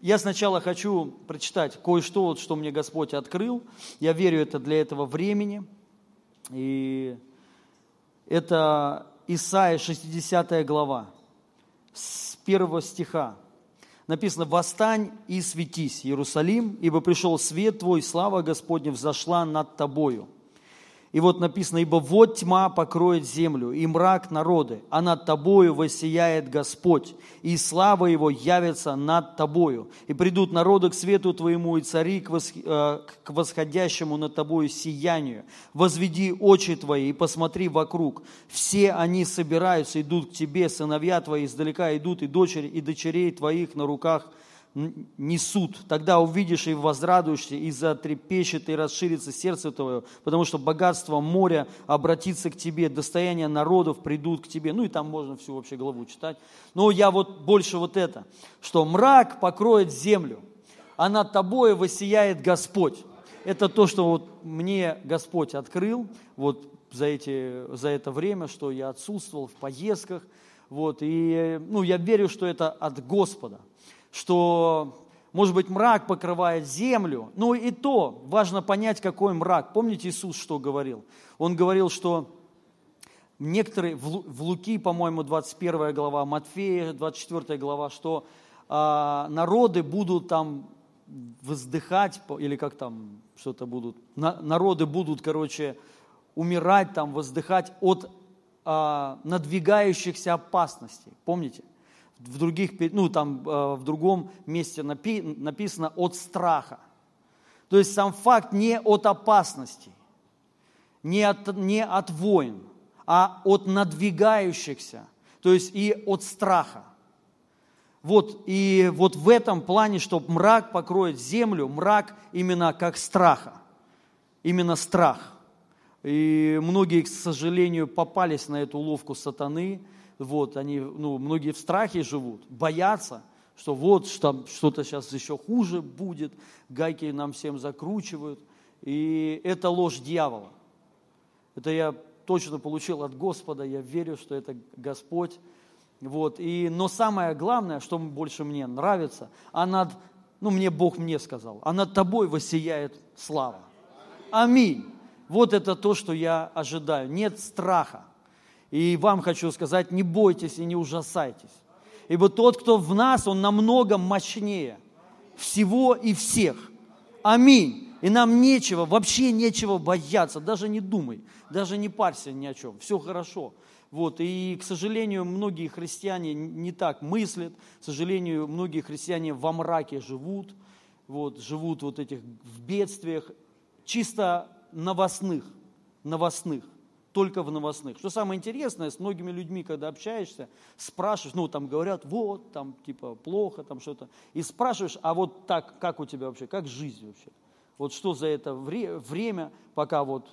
я сначала хочу прочитать кое-что, вот, что мне Господь открыл. Я верю, это для этого времени. И это Исаия 60 глава, с первого стиха. Написано, «Восстань и светись, Иерусалим, ибо пришел свет твой, слава Господня взошла над тобою». И вот написано, ибо вот тьма покроет землю, и мрак народы, а над тобою воссияет Господь, и слава Его явится над тобою. И придут народы к свету твоему, и цари к. Э, к восходящему над тобою сиянию. Возведи очи твои и посмотри вокруг. Все они собираются, идут к тебе, сыновья твои издалека идут, и дочери, и дочерей твоих на руках – несут. Тогда увидишь и возрадуешься, и затрепещет, и расширится сердце твое, потому что богатство моря обратится к тебе, достояние народов придут к тебе. Ну и там можно всю вообще главу читать. Но я вот больше вот это, что мрак покроет землю, а над тобой воссияет Господь. Это то, что вот мне Господь открыл вот за, эти, за это время, что я отсутствовал в поездках. Вот, и ну, я верю, что это от Господа что, может быть, мрак покрывает землю. Но и то важно понять, какой мрак. Помните Иисус, что говорил? Он говорил, что некоторые, в Луки, по-моему, 21 глава, Матфея, 24 глава, что а, народы будут там воздыхать, или как там что-то будут, на, народы будут, короче, умирать там, воздыхать от а, надвигающихся опасностей. Помните? В, других, ну, там, э, в другом месте напи, написано от страха. То есть сам факт не от опасностей, не от, не от войн, а от надвигающихся, то есть и от страха. Вот, и вот в этом плане, что мрак покроет землю, мрак именно как страха, именно страх. И многие, к сожалению, попались на эту уловку сатаны, вот, они, ну, многие в страхе живут, боятся, что вот что, что-то сейчас еще хуже будет, гайки нам всем закручивают. И это ложь дьявола. Это я точно получил от Господа, я верю, что это Господь. Вот. И, но самое главное, что больше мне нравится, а над, ну мне Бог мне сказал, а над тобой воссияет слава. Аминь. Вот это то, что я ожидаю. Нет страха. И вам хочу сказать, не бойтесь и не ужасайтесь. Ибо тот, кто в нас, он намного мощнее всего и всех. Аминь. И нам нечего, вообще нечего бояться, даже не думай, даже не парься ни о чем, все хорошо. Вот, и, к сожалению, многие христиане не так мыслят, к сожалению, многие христиане во мраке живут, вот, живут вот этих в бедствиях, чисто новостных, новостных только в новостных. Что самое интересное, с многими людьми, когда общаешься, спрашиваешь, ну, там говорят, вот, там, типа, плохо, там что-то, и спрашиваешь, а вот так, как у тебя вообще, как жизнь вообще? Вот что за это вре- время, пока вот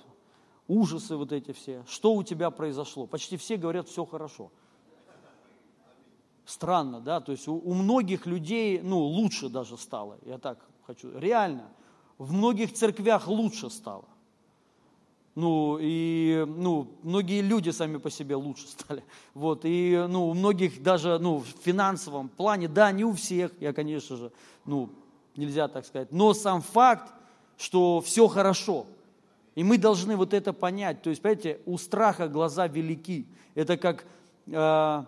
ужасы вот эти все, что у тебя произошло? Почти все говорят, все хорошо. Странно, да, то есть у, у многих людей, ну, лучше даже стало, я так хочу, реально, в многих церквях лучше стало. Ну, и ну, многие люди сами по себе лучше стали. Вот, и ну, у многих даже ну, в финансовом плане, да, не у всех, я, конечно же, ну, нельзя так сказать, но сам факт, что все хорошо. И мы должны вот это понять. То есть, понимаете, у страха глаза велики. Это как э,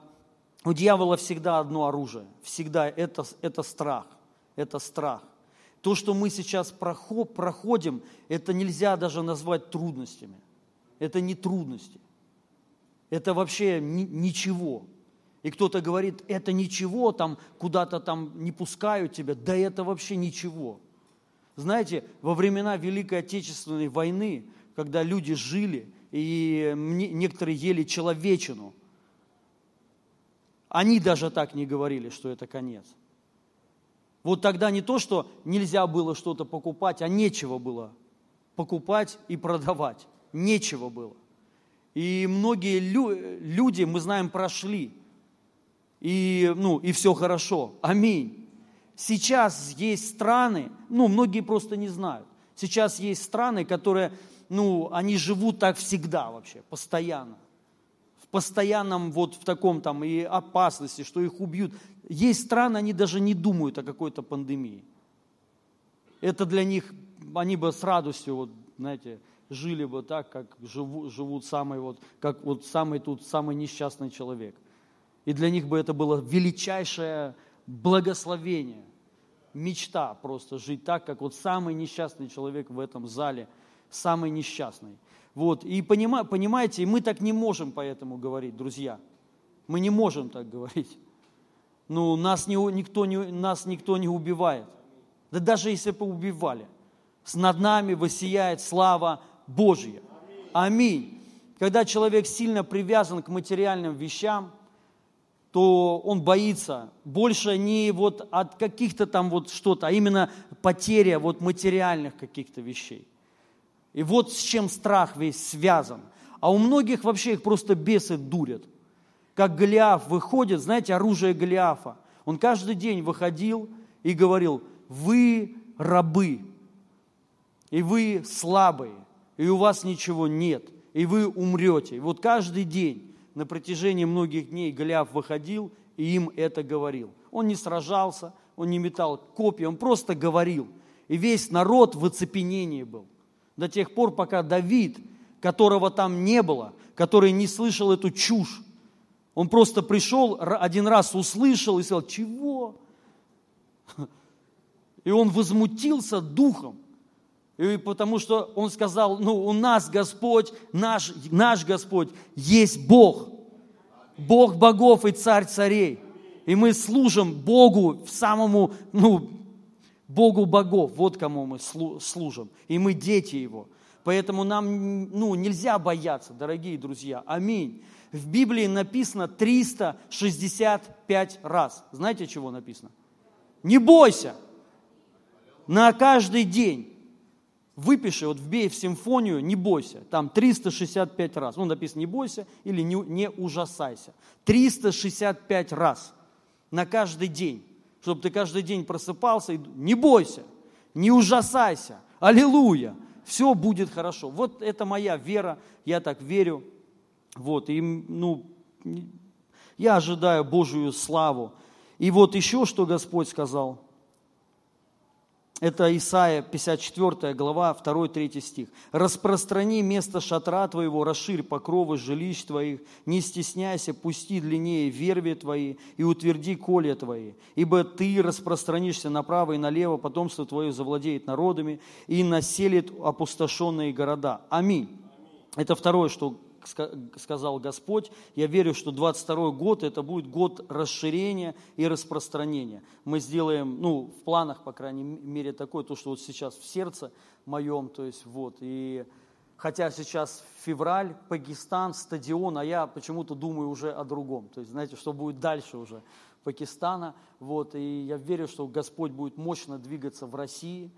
у дьявола всегда одно оружие. Всегда это, это страх. Это страх. То, что мы сейчас проходим, это нельзя даже назвать трудностями. Это не трудности. Это вообще ничего. И кто-то говорит, это ничего, там куда-то там не пускают тебя. Да это вообще ничего. Знаете, во времена Великой Отечественной войны, когда люди жили, и некоторые ели человечину, они даже так не говорили, что это конец. Вот тогда не то, что нельзя было что-то покупать, а нечего было покупать и продавать. Нечего было. И многие лю- люди, мы знаем, прошли. И, ну, и все хорошо. Аминь. Сейчас есть страны, ну, многие просто не знают. Сейчас есть страны, которые, ну, они живут так всегда вообще, постоянно. Постоянном вот в таком там и опасности, что их убьют. Есть страны, они даже не думают о какой-то пандемии. Это для них, они бы с радостью, вот, знаете, жили бы так, как живут, живут самый вот, как вот самый тут, самый несчастный человек. И для них бы это было величайшее благословение, мечта просто жить так, как вот самый несчастный человек в этом зале, самый несчастный. Вот, и понимаете, мы так не можем поэтому говорить, друзья. Мы не можем так говорить. Ну, нас, не, никто, не, нас никто не убивает. Да даже если бы убивали, над нами высияет слава Божья. Аминь. Когда человек сильно привязан к материальным вещам, то он боится больше не вот от каких-то там вот что-то, а именно потеря вот материальных каких-то вещей. И вот с чем страх весь связан. А у многих вообще их просто бесы дурят. Как Голиаф выходит, знаете, оружие Голиафа. Он каждый день выходил и говорил, вы рабы, и вы слабые, и у вас ничего нет, и вы умрете. И вот каждый день на протяжении многих дней Голиаф выходил и им это говорил. Он не сражался, он не метал копья, он просто говорил. И весь народ в оцепенении был – до тех пор, пока Давид, которого там не было, который не слышал эту чушь, он просто пришел, один раз услышал и сказал, чего? И он возмутился духом. И потому что он сказал, ну у нас Господь, наш, наш Господь есть Бог. Бог богов и царь царей. И мы служим Богу самому, ну, Богу богов, вот кому мы служим, и мы дети Его. Поэтому нам ну, нельзя бояться, дорогие друзья. Аминь. В Библии написано 365 раз. Знаете, чего написано? Не бойся. На каждый день. Выпиши, вот вбей в симфонию, не бойся. Там 365 раз. Ну, написано, не бойся или не, не ужасайся. 365 раз на каждый день чтобы ты каждый день просыпался и не бойся, не ужасайся, аллилуйя, все будет хорошо. Вот это моя вера, я так верю. Вот, и, ну, я ожидаю Божию славу. И вот еще что Господь сказал – это Исаия 54 глава, 2-3 стих. «Распространи место шатра твоего, расширь покровы жилищ твоих, не стесняйся, пусти длиннее верви твои и утверди коле твои, ибо ты распространишься направо и налево, потомство твое завладеет народами и населит опустошенные города». Аминь. Это второе, что сказал Господь, я верю, что 22 год это будет год расширения и распространения. Мы сделаем, ну, в планах, по крайней мере, такое, то, что вот сейчас в сердце моем, то есть вот, и хотя сейчас февраль, Пакистан, стадион, а я почему-то думаю уже о другом, то есть, знаете, что будет дальше уже Пакистана, вот, и я верю, что Господь будет мощно двигаться в России,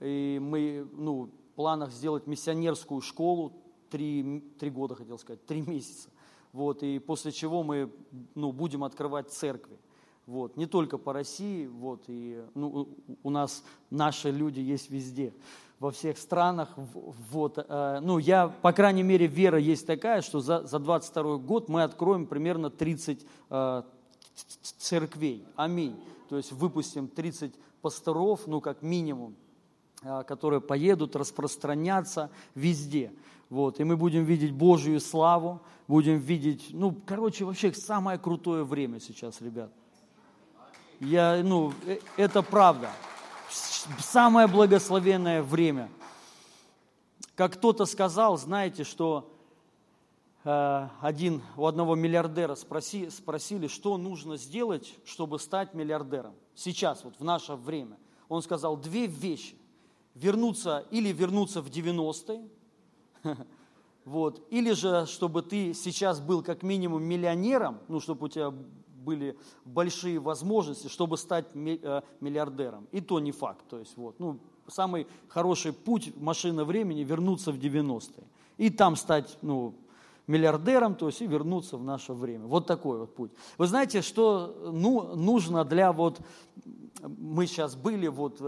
и мы, ну, в планах сделать миссионерскую школу, три, три года, хотел сказать, три месяца. Вот, и после чего мы ну, будем открывать церкви. Вот, не только по России, вот, и ну, у нас наши люди есть везде, во всех странах. Вот, э, ну, я, по крайней мере, вера есть такая, что за, за 22 год мы откроем примерно 30 э, церквей. Аминь. То есть выпустим 30 пасторов, ну, как минимум, э, которые поедут распространяться везде. Вот, и мы будем видеть Божью славу, будем видеть, ну, короче, вообще самое крутое время сейчас, ребят. Я, ну, э, это правда. Самое благословенное время. Как кто-то сказал, знаете, что э, один, у одного миллиардера спроси, спросили, что нужно сделать, чтобы стать миллиардером. Сейчас, вот в наше время. Он сказал две вещи. Вернуться или вернуться в 90-е, Вот. Или же, чтобы ты сейчас был как минимум миллионером, ну, чтобы у тебя были большие возможности, чтобы стать э, миллиардером. И то не факт. То есть, вот, ну, самый хороший путь, машина времени, вернуться в 90-е. И там стать ну, миллиардером, то есть и вернуться в наше время. Вот такой вот путь. Вы знаете, что ну, нужно для вот мы сейчас были вот э,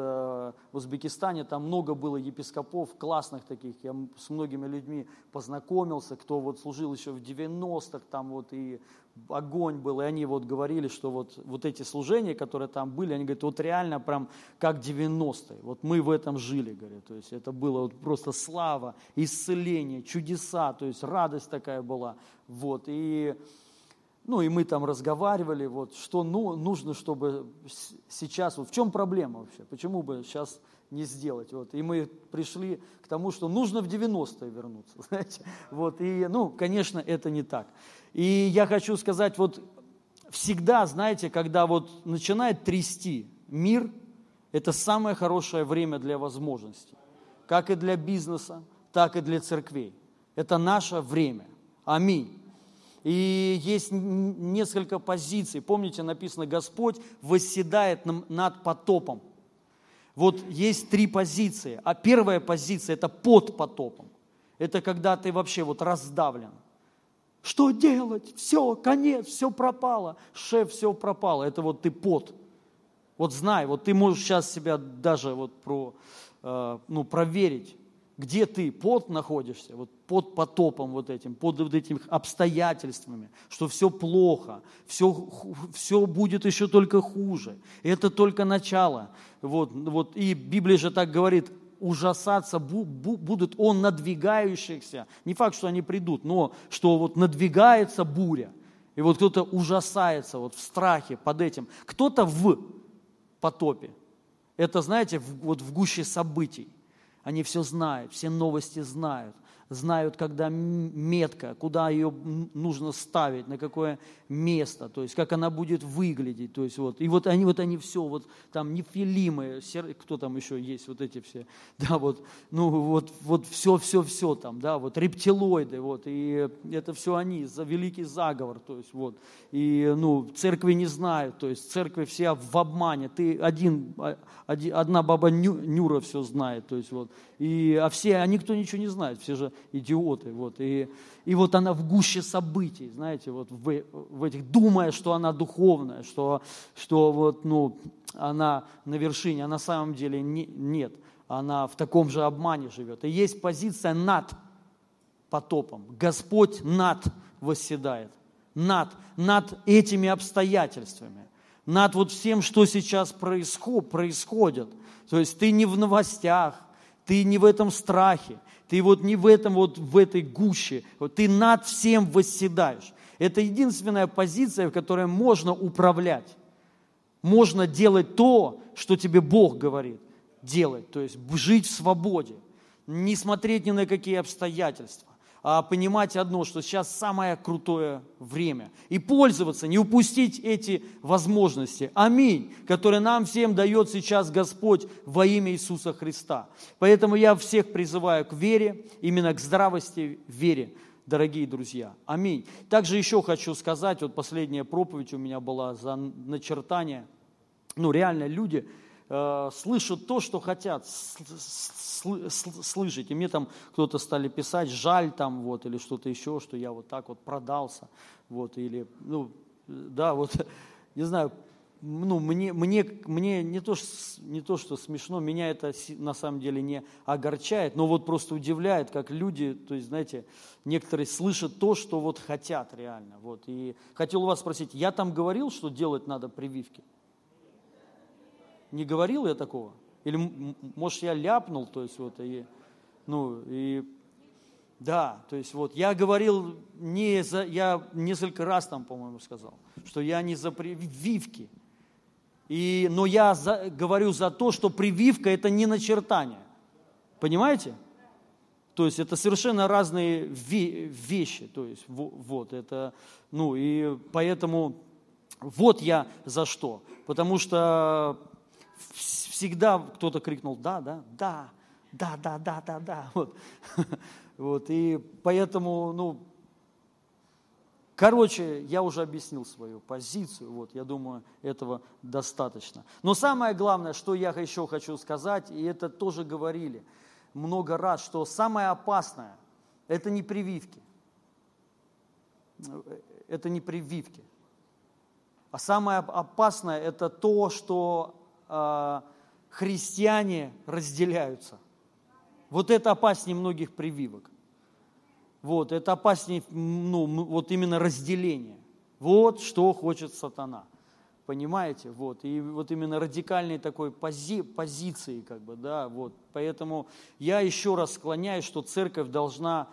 в Узбекистане, там много было епископов классных таких, я с многими людьми познакомился, кто вот служил еще в 90-х, там вот и огонь был, и они вот говорили, что вот, вот эти служения, которые там были, они говорят, вот реально прям как 90-е, вот мы в этом жили, говорят, то есть это было вот просто слава, исцеление, чудеса, то есть радость такая была, вот, и ну и мы там разговаривали, вот, что ну, нужно, чтобы сейчас, вот в чем проблема вообще, почему бы сейчас не сделать. Вот. И мы пришли к тому, что нужно в 90-е вернуться. Знаете? Вот. И, ну, конечно, это не так. И я хочу сказать, вот всегда, знаете, когда вот начинает трясти мир, это самое хорошее время для возможностей. Как и для бизнеса, так и для церквей. Это наше время. Аминь. И есть несколько позиций. Помните, написано, Господь восседает над потопом. Вот есть три позиции. А первая позиция – это под потопом. Это когда ты вообще вот раздавлен. Что делать? Все, конец, все пропало. Шеф, все пропало. Это вот ты под. Вот знай, вот ты можешь сейчас себя даже вот про, э, ну, проверить где ты под находишься, вот под потопом вот этим, под вот этими обстоятельствами, что все плохо, все, все будет еще только хуже. Это только начало. Вот, вот, и Библия же так говорит, ужасаться будут он надвигающихся. Не факт, что они придут, но что вот надвигается буря. И вот кто-то ужасается вот в страхе под этим. Кто-то в потопе. Это, знаете, в, вот в гуще событий. Они все знают, все новости знают знают, когда метка, куда ее нужно ставить, на какое место, то есть как она будет выглядеть. То есть вот, и вот они, вот они все, вот там нефилимы, кто там еще есть, вот эти все, да, вот, ну вот, вот все, все, все там, да, вот рептилоиды, вот, и это все они, за великий заговор, то есть вот, и, ну, церкви не знают, то есть церкви все в обмане, ты один, а, один одна баба Нюра все знает, то есть вот, и, а все, а никто ничего не знает, все же идиоты. Вот. И, и вот она в гуще событий, знаете, вот в, в этих, думая, что она духовная, что, что вот, ну, она на вершине, а на самом деле не, нет. Она в таком же обмане живет. И есть позиция над потопом. Господь над восседает. Над, над этими обстоятельствами. Над вот всем, что сейчас происход, происходит. То есть ты не в новостях, ты не в этом страхе, ты вот не в этом вот, в этой гуще, вот ты над всем восседаешь. Это единственная позиция, в которой можно управлять. Можно делать то, что тебе Бог говорит делать, то есть жить в свободе, не смотреть ни на какие обстоятельства понимать одно, что сейчас самое крутое время. И пользоваться, не упустить эти возможности. Аминь, которые нам всем дает сейчас Господь во имя Иисуса Христа. Поэтому я всех призываю к вере, именно к здравости вере дорогие друзья. Аминь. Также еще хочу сказать, вот последняя проповедь у меня была за начертание. Ну, реально люди э, слышат то, что хотят слышать. И мне там кто-то стали писать, жаль там вот, или что-то еще, что я вот так вот продался. Вот, или, ну, да, вот, не знаю, ну, мне, мне, мне не, то, не то, что смешно, меня это на самом деле не огорчает, но вот просто удивляет, как люди, то есть, знаете, некоторые слышат то, что вот хотят реально. Вот. И хотел у вас спросить, я там говорил, что делать надо прививки? Не говорил я такого? Или, может, я ляпнул, то есть вот, и, ну, и, да, то есть вот, я говорил не за, я несколько раз там, по-моему, сказал, что я не за прививки, и, но я за, говорю за то, что прививка – это не начертание. Понимаете? То есть это совершенно разные вещи. То есть вот это, ну и поэтому вот я за что. Потому что всегда кто-то крикнул «да, да, да, да, да, да, да, да». Вот. вот. И поэтому, ну, короче, я уже объяснил свою позицию, вот, я думаю, этого достаточно. Но самое главное, что я еще хочу сказать, и это тоже говорили много раз, что самое опасное – это не прививки. Это не прививки. А самое опасное – это то, что э, христиане разделяются. Вот это опаснее многих прививок. Вот, это опаснее, ну, вот именно разделение. Вот что хочет сатана. Понимаете? Вот. И вот именно радикальной такой пози, позиции, как бы, да, вот. Поэтому я еще раз склоняюсь, что церковь должна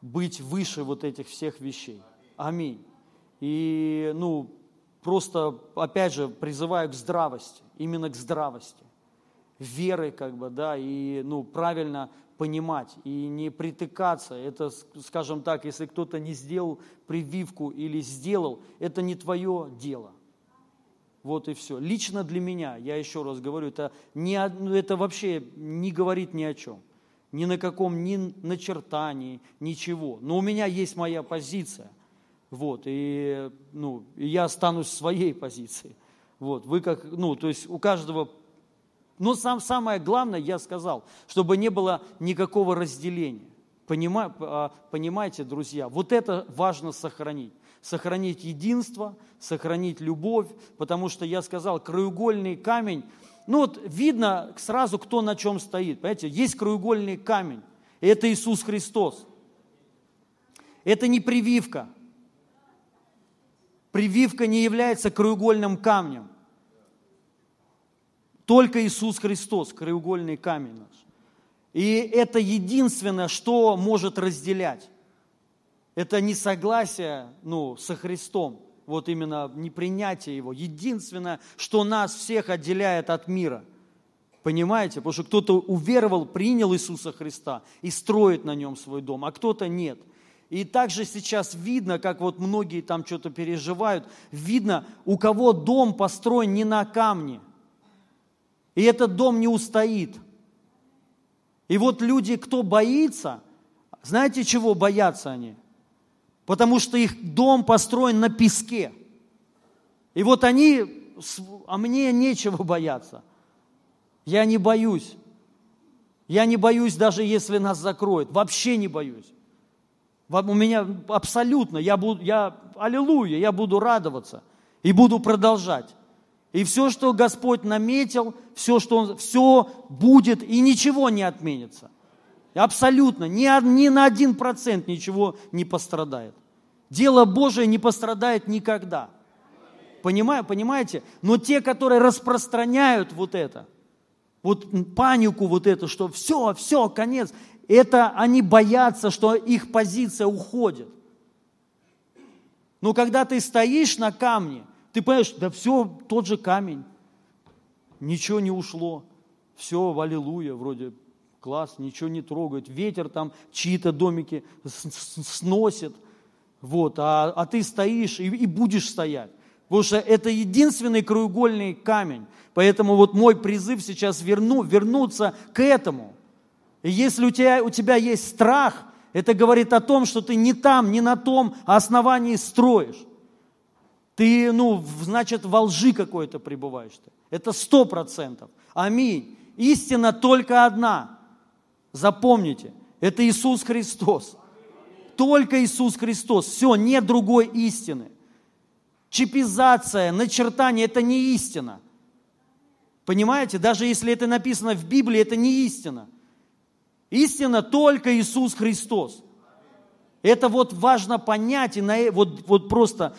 быть выше вот этих всех вещей. Аминь. И, ну, просто, опять же, призываю к здравости, именно к здравости, веры, как бы, да, и, ну, правильно понимать и не притыкаться. Это, скажем так, если кто-то не сделал прививку или сделал, это не твое дело. Вот и все. Лично для меня, я еще раз говорю, это, не, ну, это вообще не говорит ни о чем. Ни на каком, ни начертании, ничего. Но у меня есть моя позиция. Вот, и, ну, и я останусь в своей позиции. Вот, вы как, ну, то есть у каждого но сам, самое главное, я сказал, чтобы не было никакого разделения. Понима, а, понимаете, друзья, вот это важно сохранить. Сохранить единство, сохранить любовь, потому что я сказал, краеугольный камень, ну вот видно сразу, кто на чем стоит. Понимаете, есть краеугольный камень, и это Иисус Христос. Это не прививка. Прививка не является краеугольным камнем. Только Иисус Христос, краеугольный камень наш. И это единственное, что может разделять. Это несогласие ну, со Христом, вот именно непринятие Его. Единственное, что нас всех отделяет от мира. Понимаете? Потому что кто-то уверовал, принял Иисуса Христа и строит на нем свой дом, а кто-то нет. И также сейчас видно, как вот многие там что-то переживают, видно, у кого дом построен не на камне – и этот дом не устоит. И вот люди, кто боится, знаете, чего боятся они? Потому что их дом построен на песке. И вот они, а мне нечего бояться. Я не боюсь. Я не боюсь, даже если нас закроют. Вообще не боюсь. У меня абсолютно, я буду, я, аллилуйя, я буду радоваться и буду продолжать. И все, что Господь наметил, все, что Он, все будет, и ничего не отменится. Абсолютно, ни, ни на один процент ничего не пострадает. Дело Божие не пострадает никогда. Понимаю, понимаете? Но те, которые распространяют вот это, вот панику вот эту, что все, все, конец, это они боятся, что их позиция уходит. Но когда ты стоишь на камне – ты понимаешь, да все, тот же камень, ничего не ушло, все, аллилуйя, вроде класс, ничего не трогает, ветер там чьи-то домики сносит, вот, а, а ты стоишь и, и будешь стоять. Потому что это единственный краеугольный камень. Поэтому вот мой призыв сейчас верну, вернуться к этому. И если у тебя, у тебя есть страх, это говорит о том, что ты не там, не на том основании строишь. Ты, ну, значит, во лжи какой-то пребываешь. -то. Это сто процентов. Аминь. Истина только одна. Запомните, это Иисус Христос. Только Иисус Христос. Все, нет другой истины. Чипизация, начертание – это не истина. Понимаете? Даже если это написано в Библии, это не истина. Истина только Иисус Христос. Это вот важно понять и на, вот, вот просто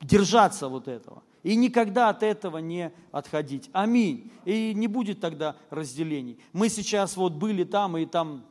держаться вот этого. И никогда от этого не отходить. Аминь. И не будет тогда разделений. Мы сейчас вот были там, и там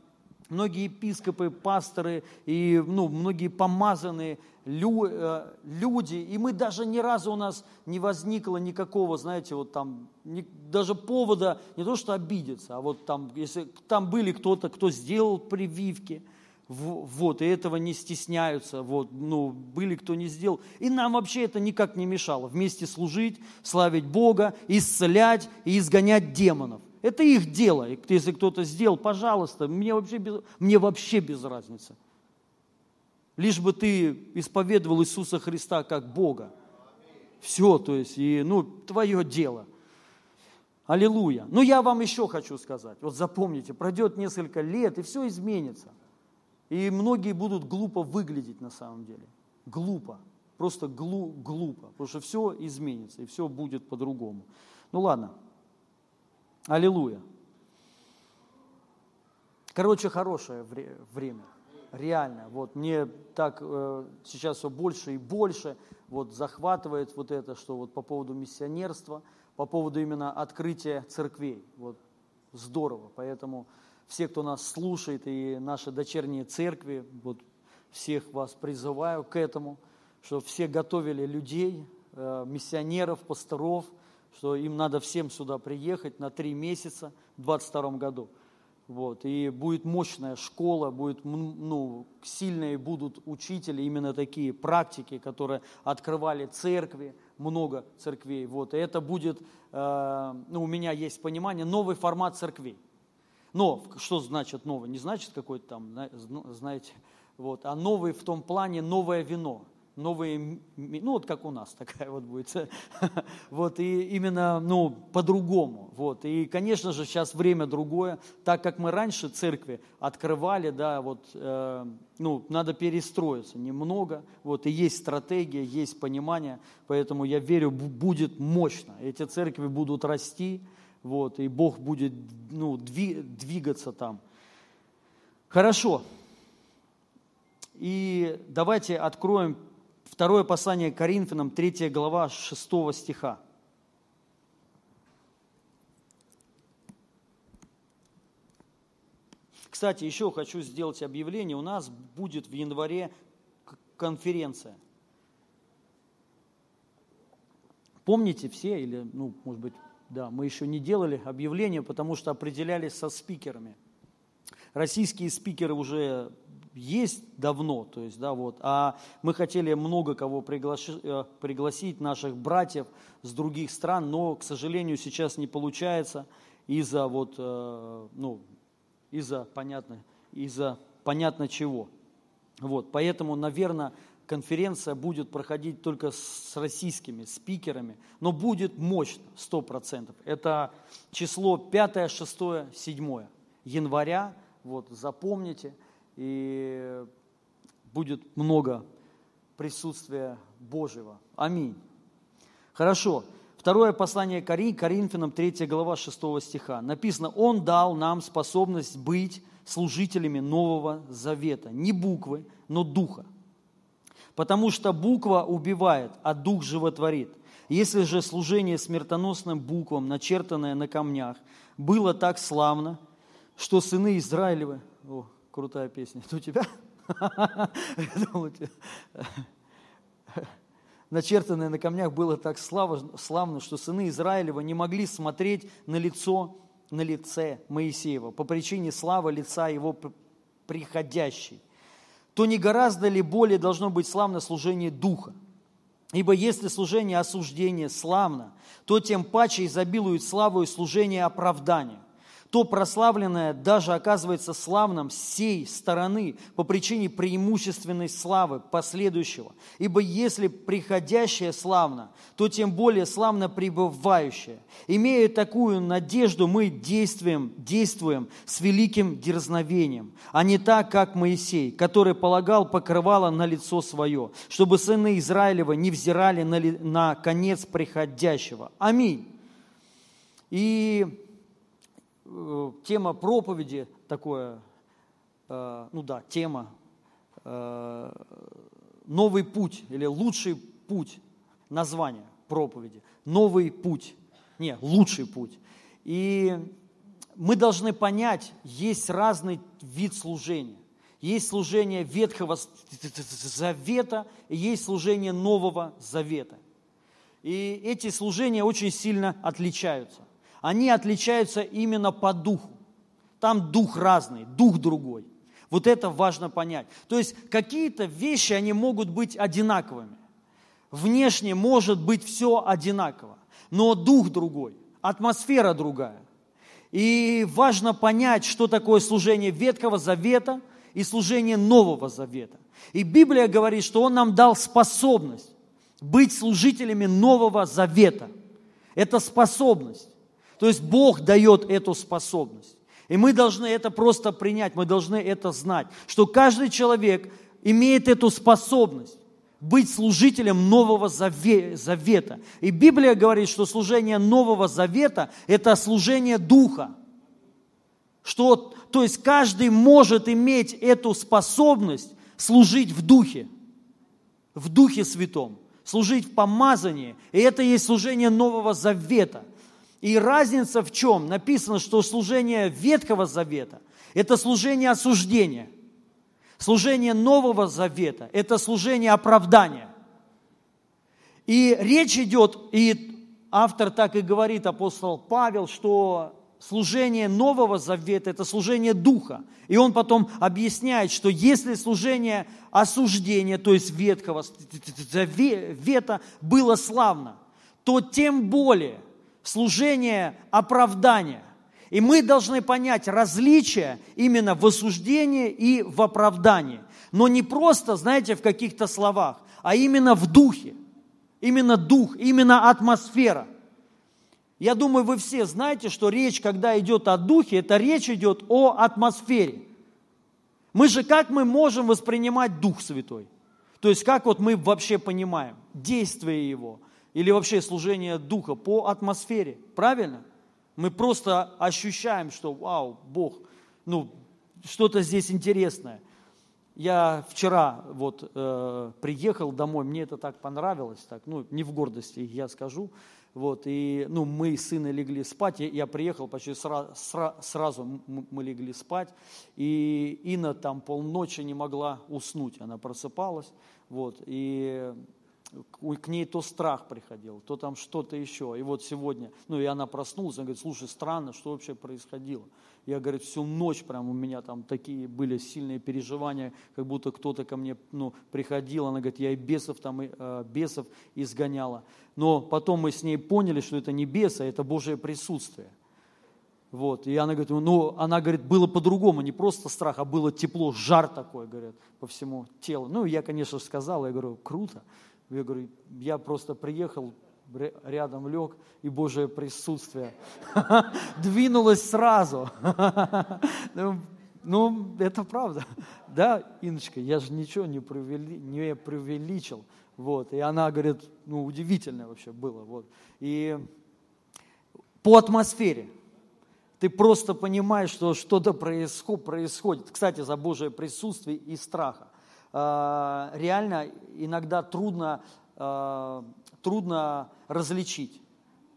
многие епископы, пасторы и ну, многие помазанные э, люди, и мы даже ни разу у нас не возникло никакого, знаете, вот там, не, даже повода не то, что обидеться, а вот там, если там были кто-то, кто сделал прививки, вот, и этого не стесняются, вот, ну, были, кто не сделал. И нам вообще это никак не мешало. Вместе служить, славить Бога, исцелять и изгонять демонов. Это их дело. Если кто-то сделал, пожалуйста, мне вообще без, мне вообще без разницы. Лишь бы ты исповедовал Иисуса Христа как Бога. Все, то есть, и, ну, твое дело. Аллилуйя. Ну, я вам еще хочу сказать. Вот запомните, пройдет несколько лет, и все изменится. И многие будут глупо выглядеть на самом деле. Глупо. Просто глу, глупо. Потому что все изменится, и все будет по-другому. Ну ладно. Аллилуйя. Короче, хорошее время. Реально. Вот мне так э, сейчас все больше и больше вот захватывает вот это, что вот по поводу миссионерства, по поводу именно открытия церквей. Вот здорово. Поэтому все, кто нас слушает, и наши дочерние церкви, вот всех вас призываю к этому, что все готовили людей, э, миссионеров, пасторов, что им надо всем сюда приехать на три месяца в 2022 году. Вот, и будет мощная школа, будет, ну, сильные будут учители, именно такие практики, которые открывали церкви, много церквей. Вот, и это будет, э, ну, у меня есть понимание, новый формат церквей. Но что значит новый? Не значит какой-то там, знаете, вот, а новый в том плане новое вино новые, ну вот как у нас такая вот будет, вот и именно, ну, по-другому, вот, и, конечно же, сейчас время другое, так как мы раньше церкви открывали, да, вот, э, ну, надо перестроиться немного, вот, и есть стратегия, есть понимание, поэтому я верю, будет мощно, эти церкви будут расти, вот, и Бог будет, ну, двигаться там. Хорошо, и давайте откроем Второе послание Коринфянам, 3 глава, 6 стиха. Кстати, еще хочу сделать объявление. У нас будет в январе конференция. Помните все, или, ну, может быть, да, мы еще не делали объявление, потому что определялись со спикерами. Российские спикеры уже есть давно, то есть, да, вот, а мы хотели много кого приглаши, э, пригласить, наших братьев с других стран, но, к сожалению, сейчас не получается из-за вот, э, ну, из-за, понятно, из-за понятно чего. Вот, поэтому, наверное, конференция будет проходить только с российскими спикерами, но будет мощно, 100%. Это число 5, 6, 7 января, вот, запомните – и будет много присутствия Божьего. Аминь. Хорошо. Второе послание Корин, Коринфянам, 3 глава 6 стиха. Написано, Он дал нам способность быть служителями Нового Завета. Не буквы, но духа. Потому что буква убивает, а дух животворит. Если же служение смертоносным буквам, начертанное на камнях, было так славно, что сыны Израилевы... О, крутая песня. Это у тебя? Начертанное на камнях было так славно, что сыны Израилева не могли смотреть на лицо, на лице Моисеева по причине славы лица его приходящей. То не гораздо ли более должно быть славно служение Духа? Ибо если служение осуждения славно, то тем паче изобилует славу и служение оправдания то прославленное даже оказывается славным сей стороны по причине преимущественной славы последующего. Ибо если приходящее славно, то тем более славно пребывающее. Имея такую надежду, мы действуем, действуем с великим дерзновением, а не так, как Моисей, который полагал покрывало на лицо свое, чтобы сыны Израилева не взирали на, на конец приходящего. Аминь. И тема проповеди такое, э, ну да, тема э, «Новый путь» или «Лучший путь», название проповеди, «Новый путь», не, «Лучший путь». И мы должны понять, есть разный вид служения. Есть служение Ветхого Завета и есть служение Нового Завета. И эти служения очень сильно отличаются они отличаются именно по духу. Там дух разный, дух другой. Вот это важно понять. То есть какие-то вещи, они могут быть одинаковыми. Внешне может быть все одинаково, но дух другой, атмосфера другая. И важно понять, что такое служение Ветхого Завета и служение Нового Завета. И Библия говорит, что Он нам дал способность быть служителями Нового Завета. Это способность. То есть Бог дает эту способность. И мы должны это просто принять, мы должны это знать, что каждый человек имеет эту способность быть служителем Нового Завета. И Библия говорит, что служение Нового Завета – это служение Духа. Что, то есть каждый может иметь эту способность служить в Духе, в Духе Святом, служить в помазании. И это есть служение Нового Завета. И разница в чем? Написано, что служение Ветхого Завета – это служение осуждения – Служение Нового Завета – это служение оправдания. И речь идет, и автор так и говорит, апостол Павел, что служение Нового Завета – это служение Духа. И он потом объясняет, что если служение осуждения, то есть Ветхого Завета, было славно, то тем более служение оправдания – и мы должны понять различия именно в осуждении и в оправдании. Но не просто, знаете, в каких-то словах, а именно в духе. Именно дух, именно атмосфера. Я думаю, вы все знаете, что речь, когда идет о духе, это речь идет о атмосфере. Мы же как мы можем воспринимать Дух Святой? То есть как вот мы вообще понимаем действие Его или вообще служение Духа по атмосфере, правильно? Мы просто ощущаем, что вау, Бог, ну, что-то здесь интересное. Я вчера вот э, приехал домой, мне это так понравилось, так, ну, не в гордости я скажу, вот, и, ну, мы с сыном легли спать, я, я приехал почти сра, сра, сразу мы легли спать, и Инна там полночи не могла уснуть, она просыпалась, вот, и к ней то страх приходил, то там что-то еще. И вот сегодня, ну и она проснулась, она говорит, слушай, странно, что вообще происходило. Я, говорит, всю ночь прям у меня там такие были сильные переживания, как будто кто-то ко мне ну, приходил. Она говорит, я и бесов там, и, э, бесов изгоняла. Но потом мы с ней поняли, что это не бесы, а это Божие присутствие. Вот. И она говорит, ну, она говорит, было по-другому, не просто страх, а было тепло, жар такой, говорят, по всему телу. Ну, я, конечно, сказал, я говорю, круто. Я говорю, я просто приехал, рядом лег, и Божие присутствие двинулось сразу. Ну, ну, это правда. Да, Иночка, я же ничего не, преувели, не преувеличил. Вот. И она говорит, ну, удивительно вообще было. Вот. И по атмосфере ты просто понимаешь, что что-то происходит. Кстати, за Божие присутствие и страха. Э, реально иногда трудно, э, трудно различить,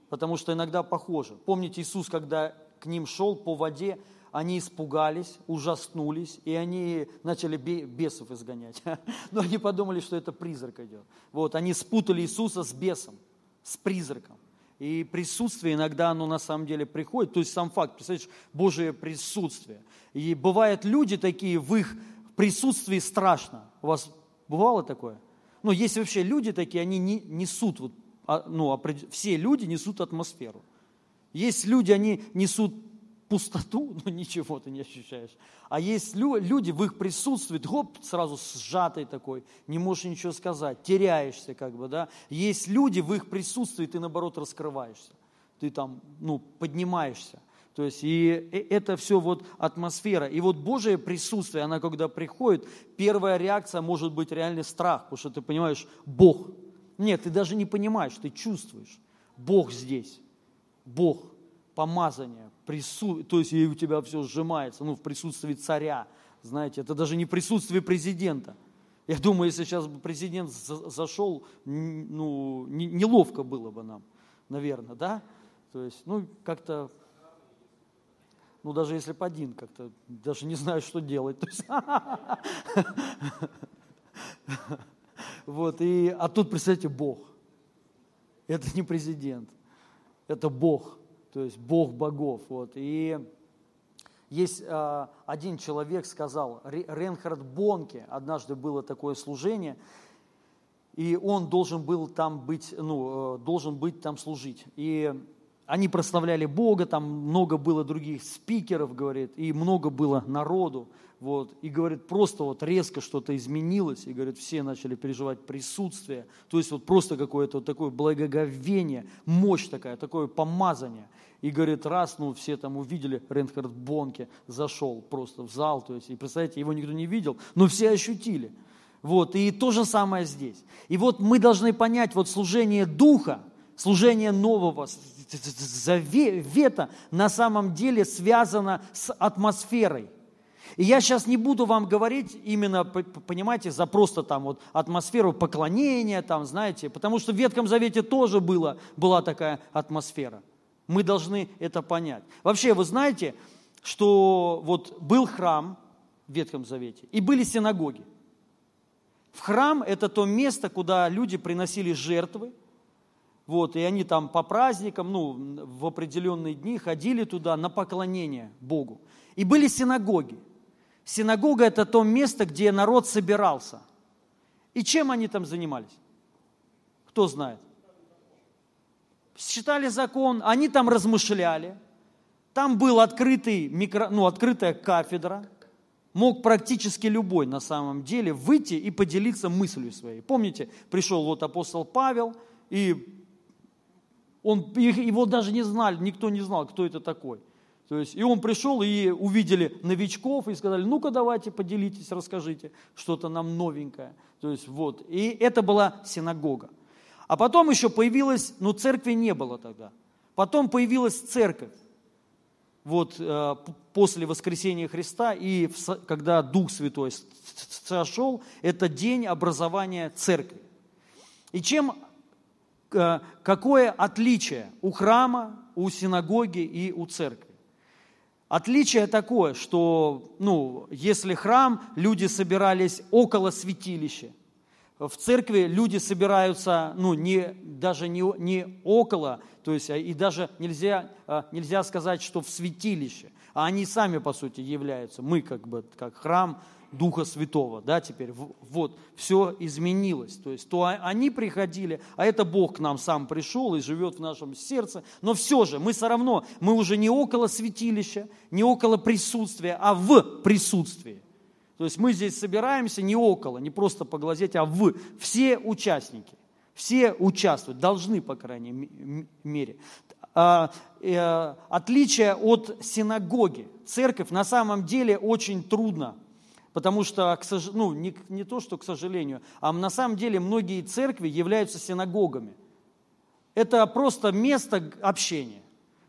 потому что иногда похоже. Помните, Иисус, когда к ним шел по воде, они испугались, ужаснулись, и они начали бесов изгонять. Но они подумали, что это призрак идет. Вот, они спутали Иисуса с бесом, с призраком. И присутствие иногда оно на самом деле приходит, то есть сам факт, представляешь, Божие присутствие. И бывают люди такие, в их присутствии страшно. У вас бывало такое? Ну, есть вообще люди такие, они не, несут, вот, а, ну, все люди несут атмосферу. Есть люди, они несут пустоту, ну ничего ты не ощущаешь. А есть люди, в их присутствии, хоп, сразу сжатый такой, не можешь ничего сказать, теряешься как бы, да. Есть люди, в их присутствии ты наоборот раскрываешься, ты там, ну, поднимаешься. То есть, и это все вот атмосфера. И вот Божие присутствие, она когда приходит, первая реакция может быть реальный страх, потому что ты понимаешь, Бог. Нет, ты даже не понимаешь, ты чувствуешь. Бог здесь. Бог, помазание, прису... то есть и у тебя все сжимается, ну, в присутствии царя. Знаете, это даже не присутствие президента. Я думаю, если сейчас бы президент зашел, ну, неловко было бы нам, наверное, да? То есть, ну, как-то ну, даже если бы один как-то, даже не знаю, что делать. Вот, и, а тут, представьте, Бог. Это не президент, это Бог, то есть Бог богов. Вот. И есть э, один человек сказал, Ренхард Бонке, однажды было такое служение, и он должен был там быть, ну, э, должен быть там служить. И они прославляли Бога, там много было других спикеров, говорит, и много было народу, вот, и, говорит, просто вот резко что-то изменилось, и, говорит, все начали переживать присутствие, то есть вот просто какое-то вот такое благоговение, мощь такая, такое помазание, и, говорит, раз, ну, все там увидели, Ренхард Бонке зашел просто в зал, то есть, и, представляете, его никто не видел, но все ощутили, Вот, и то же самое здесь. И вот мы должны понять, вот служение Духа, служение нового завета на самом деле связано с атмосферой. И я сейчас не буду вам говорить именно, понимаете, за просто там вот атмосферу поклонения, там, знаете, потому что в Ветхом Завете тоже было, была такая атмосфера. Мы должны это понять. Вообще, вы знаете, что вот был храм в Ветхом Завете и были синагоги. В храм – это то место, куда люди приносили жертвы, вот, и они там по праздникам, ну, в определенные дни ходили туда на поклонение Богу. И были синагоги. Синагога – это то место, где народ собирался. И чем они там занимались? Кто знает? Считали закон, они там размышляли. Там был открытый микро, ну, открытая кафедра. Мог практически любой на самом деле выйти и поделиться мыслью своей. Помните, пришел вот апостол Павел, и он, его даже не знали, никто не знал, кто это такой. То есть, и он пришел, и увидели новичков, и сказали, ну-ка давайте поделитесь, расскажите что-то нам новенькое. То есть, вот. И это была синагога. А потом еще появилась, ну церкви не было тогда. Потом появилась церковь. Вот э, после воскресения Христа, и когда Дух Святой сошел, это день образования церкви. И чем, какое отличие у храма, у синагоги и у церкви? Отличие такое, что ну, если храм, люди собирались около святилища. В церкви люди собираются, ну, не, даже не, не около, то есть и даже нельзя, а, нельзя сказать, что в святилище, а они сами, по сути, являются. Мы как бы, как храм Духа Святого, да, теперь вот, все изменилось. То есть то они приходили, а это Бог к нам сам пришел и живет в нашем сердце. Но все же мы все равно, мы уже не около святилища, не около присутствия, а в присутствии. То есть мы здесь собираемся не около, не просто поглазеть, а в. Все участники, все участвуют, должны, по крайней мере. А, э, отличие от синагоги. Церковь на самом деле очень трудно Потому что, ну, не, не то, что к сожалению, а на самом деле многие церкви являются синагогами. Это просто место общения.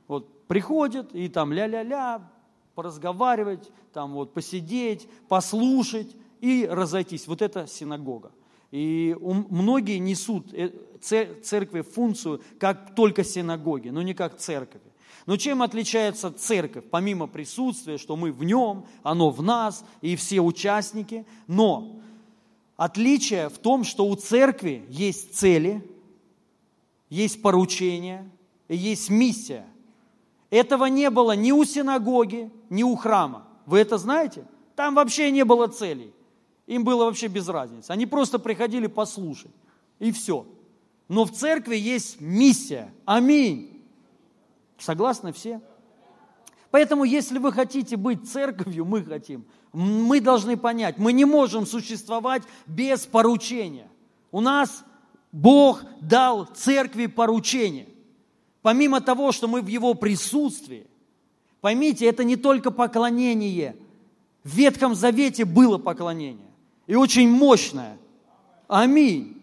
Вот приходят и там ля-ля-ля, поразговаривать, там вот посидеть, послушать и разойтись. Вот это синагога. И многие несут э, церкви функцию как только синагоги, но не как церковь. Но чем отличается церковь? Помимо присутствия, что мы в нем, оно в нас и все участники. Но отличие в том, что у церкви есть цели, есть поручения, есть миссия. Этого не было ни у синагоги, ни у храма. Вы это знаете? Там вообще не было целей. Им было вообще без разницы. Они просто приходили послушать. И все. Но в церкви есть миссия. Аминь. Согласны все? Поэтому, если вы хотите быть церковью, мы хотим, мы должны понять, мы не можем существовать без поручения. У нас Бог дал церкви поручение. Помимо того, что мы в Его присутствии, поймите, это не только поклонение. В Ветхом Завете было поклонение. И очень мощное. Аминь.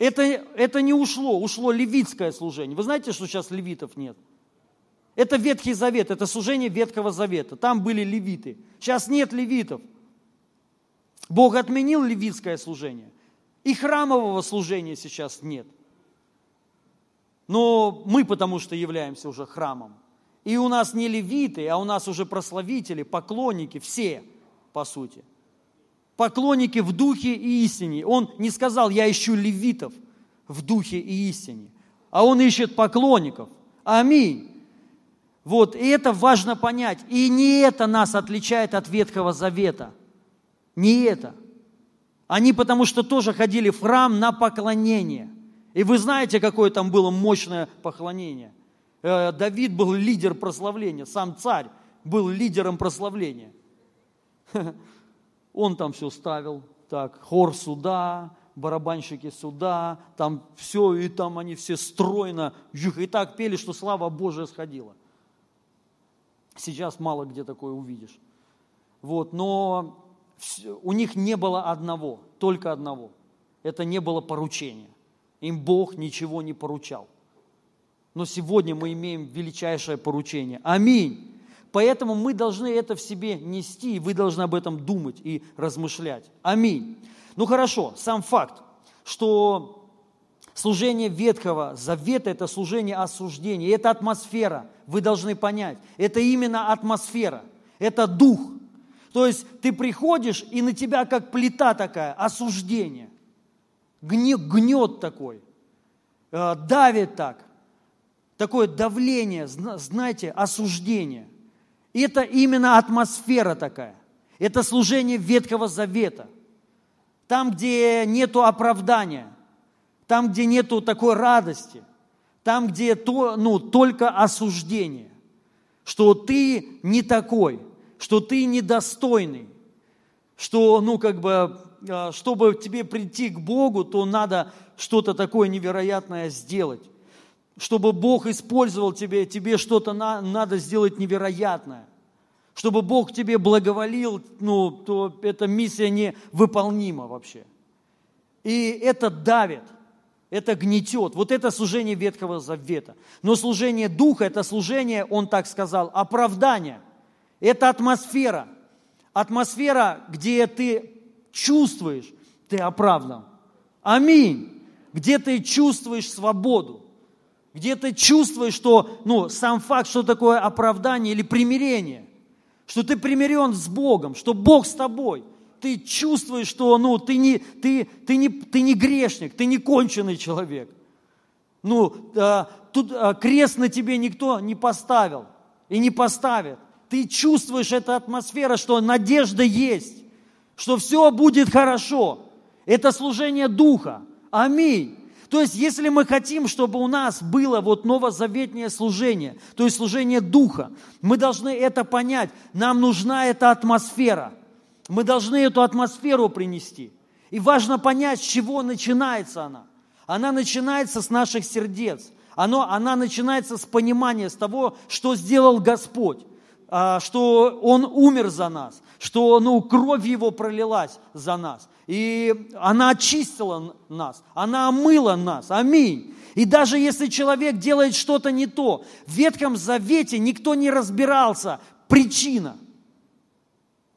Это, это не ушло, ушло левитское служение. Вы знаете, что сейчас левитов нет? Это Ветхий Завет, это служение Ветхого Завета. Там были левиты. Сейчас нет левитов. Бог отменил левитское служение. И храмового служения сейчас нет. Но мы потому что являемся уже храмом. И у нас не левиты, а у нас уже прославители, поклонники, все, по сути поклонники в духе и истине. Он не сказал, я ищу левитов в духе и истине, а он ищет поклонников. Аминь. Вот, и это важно понять. И не это нас отличает от Ветхого Завета. Не это. Они потому что тоже ходили в храм на поклонение. И вы знаете, какое там было мощное поклонение. Э, Давид был лидер прославления, сам царь был лидером прославления. Он там все ставил, так, хор сюда, барабанщики сюда, там все, и там они все стройно, и так пели, что слава Божия сходила. Сейчас мало где такое увидишь. Вот, но у них не было одного, только одного. Это не было поручения. Им Бог ничего не поручал. Но сегодня мы имеем величайшее поручение. Аминь. Поэтому мы должны это в себе нести, и вы должны об этом думать и размышлять. Аминь. Ну хорошо, сам факт, что служение Ветхого Завета – это служение осуждения, это атмосфера, вы должны понять. Это именно атмосфера, это дух. То есть ты приходишь, и на тебя как плита такая, осуждение. Гнет, такой, э, давит так. Такое давление, знаете, осуждение – это именно атмосфера такая. Это служение Ветхого Завета. Там, где нету оправдания, там, где нету такой радости, там, где то, ну, только осуждение, что ты не такой, что ты недостойный, что, ну, как бы, а, чтобы тебе прийти к Богу, то надо что-то такое невероятное сделать чтобы Бог использовал тебя, тебе что-то на, надо сделать невероятное. Чтобы Бог тебе благоволил, ну, то эта миссия невыполнима вообще. И это давит, это гнетет. Вот это служение Ветхого Завета. Но служение Духа, это служение, он так сказал, оправдание. Это атмосфера. Атмосфера, где ты чувствуешь, ты оправдан. Аминь. Где ты чувствуешь свободу где ты чувствуешь, что ну, сам факт, что такое оправдание или примирение, что ты примирен с Богом, что Бог с тобой, ты чувствуешь, что ну, ты, не, ты, ты, не, ты не грешник, ты не конченый человек. Ну, а, тут а, крест на тебе никто не поставил и не поставит. Ты чувствуешь эту атмосферу, что надежда есть, что все будет хорошо. Это служение Духа. Аминь. То есть, если мы хотим, чтобы у нас было вот новозаветнее служение, то есть служение Духа, мы должны это понять. Нам нужна эта атмосфера. Мы должны эту атмосферу принести. И важно понять, с чего начинается она. Она начинается с наших сердец. Оно, она начинается с понимания, с того, что сделал Господь. А, что Он умер за нас, что ну, кровь Его пролилась за нас. И она очистила нас, она омыла нас. Аминь. И даже если человек делает что-то не то, в Ветхом Завете никто не разбирался, причина.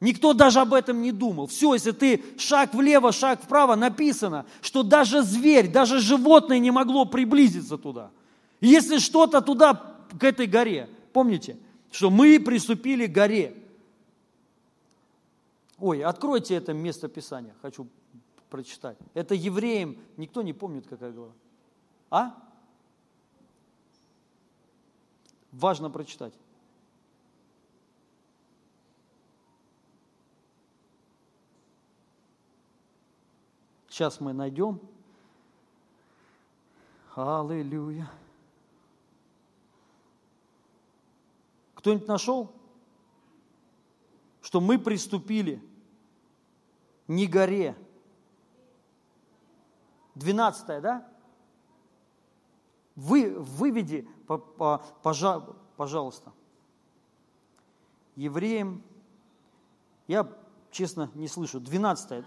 Никто даже об этом не думал. Все, если ты шаг влево, шаг вправо, написано, что даже зверь, даже животное не могло приблизиться туда. если что-то туда, к этой горе, помните, что мы приступили к горе. Ой, откройте это место Писания, хочу прочитать. Это евреям, никто не помнит, какая глава. А? Важно прочитать. Сейчас мы найдем. Аллилуйя. Кто-нибудь нашел? Что мы приступили не горе. Двенадцатая, да? Вы, выведи, пожалуйста. Евреям, я, честно, не слышу. Двенадцатая.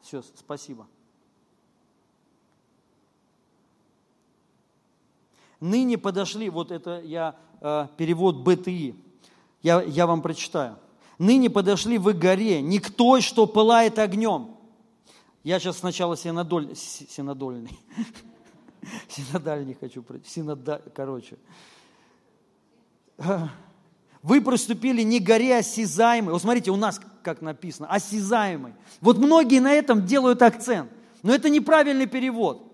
Все, спасибо. Ныне подошли, вот это я Э, перевод БТИ. Я, я вам прочитаю. «Ныне подошли вы к горе, той, что пылает огнем». Я сейчас сначала синодоль, синодольный, синодальный хочу, синодаль, короче. Вы приступили не к горе осязаемой. Вот смотрите, у нас как написано, осязаемой. Вот многие на этом делают акцент. Но это неправильный перевод.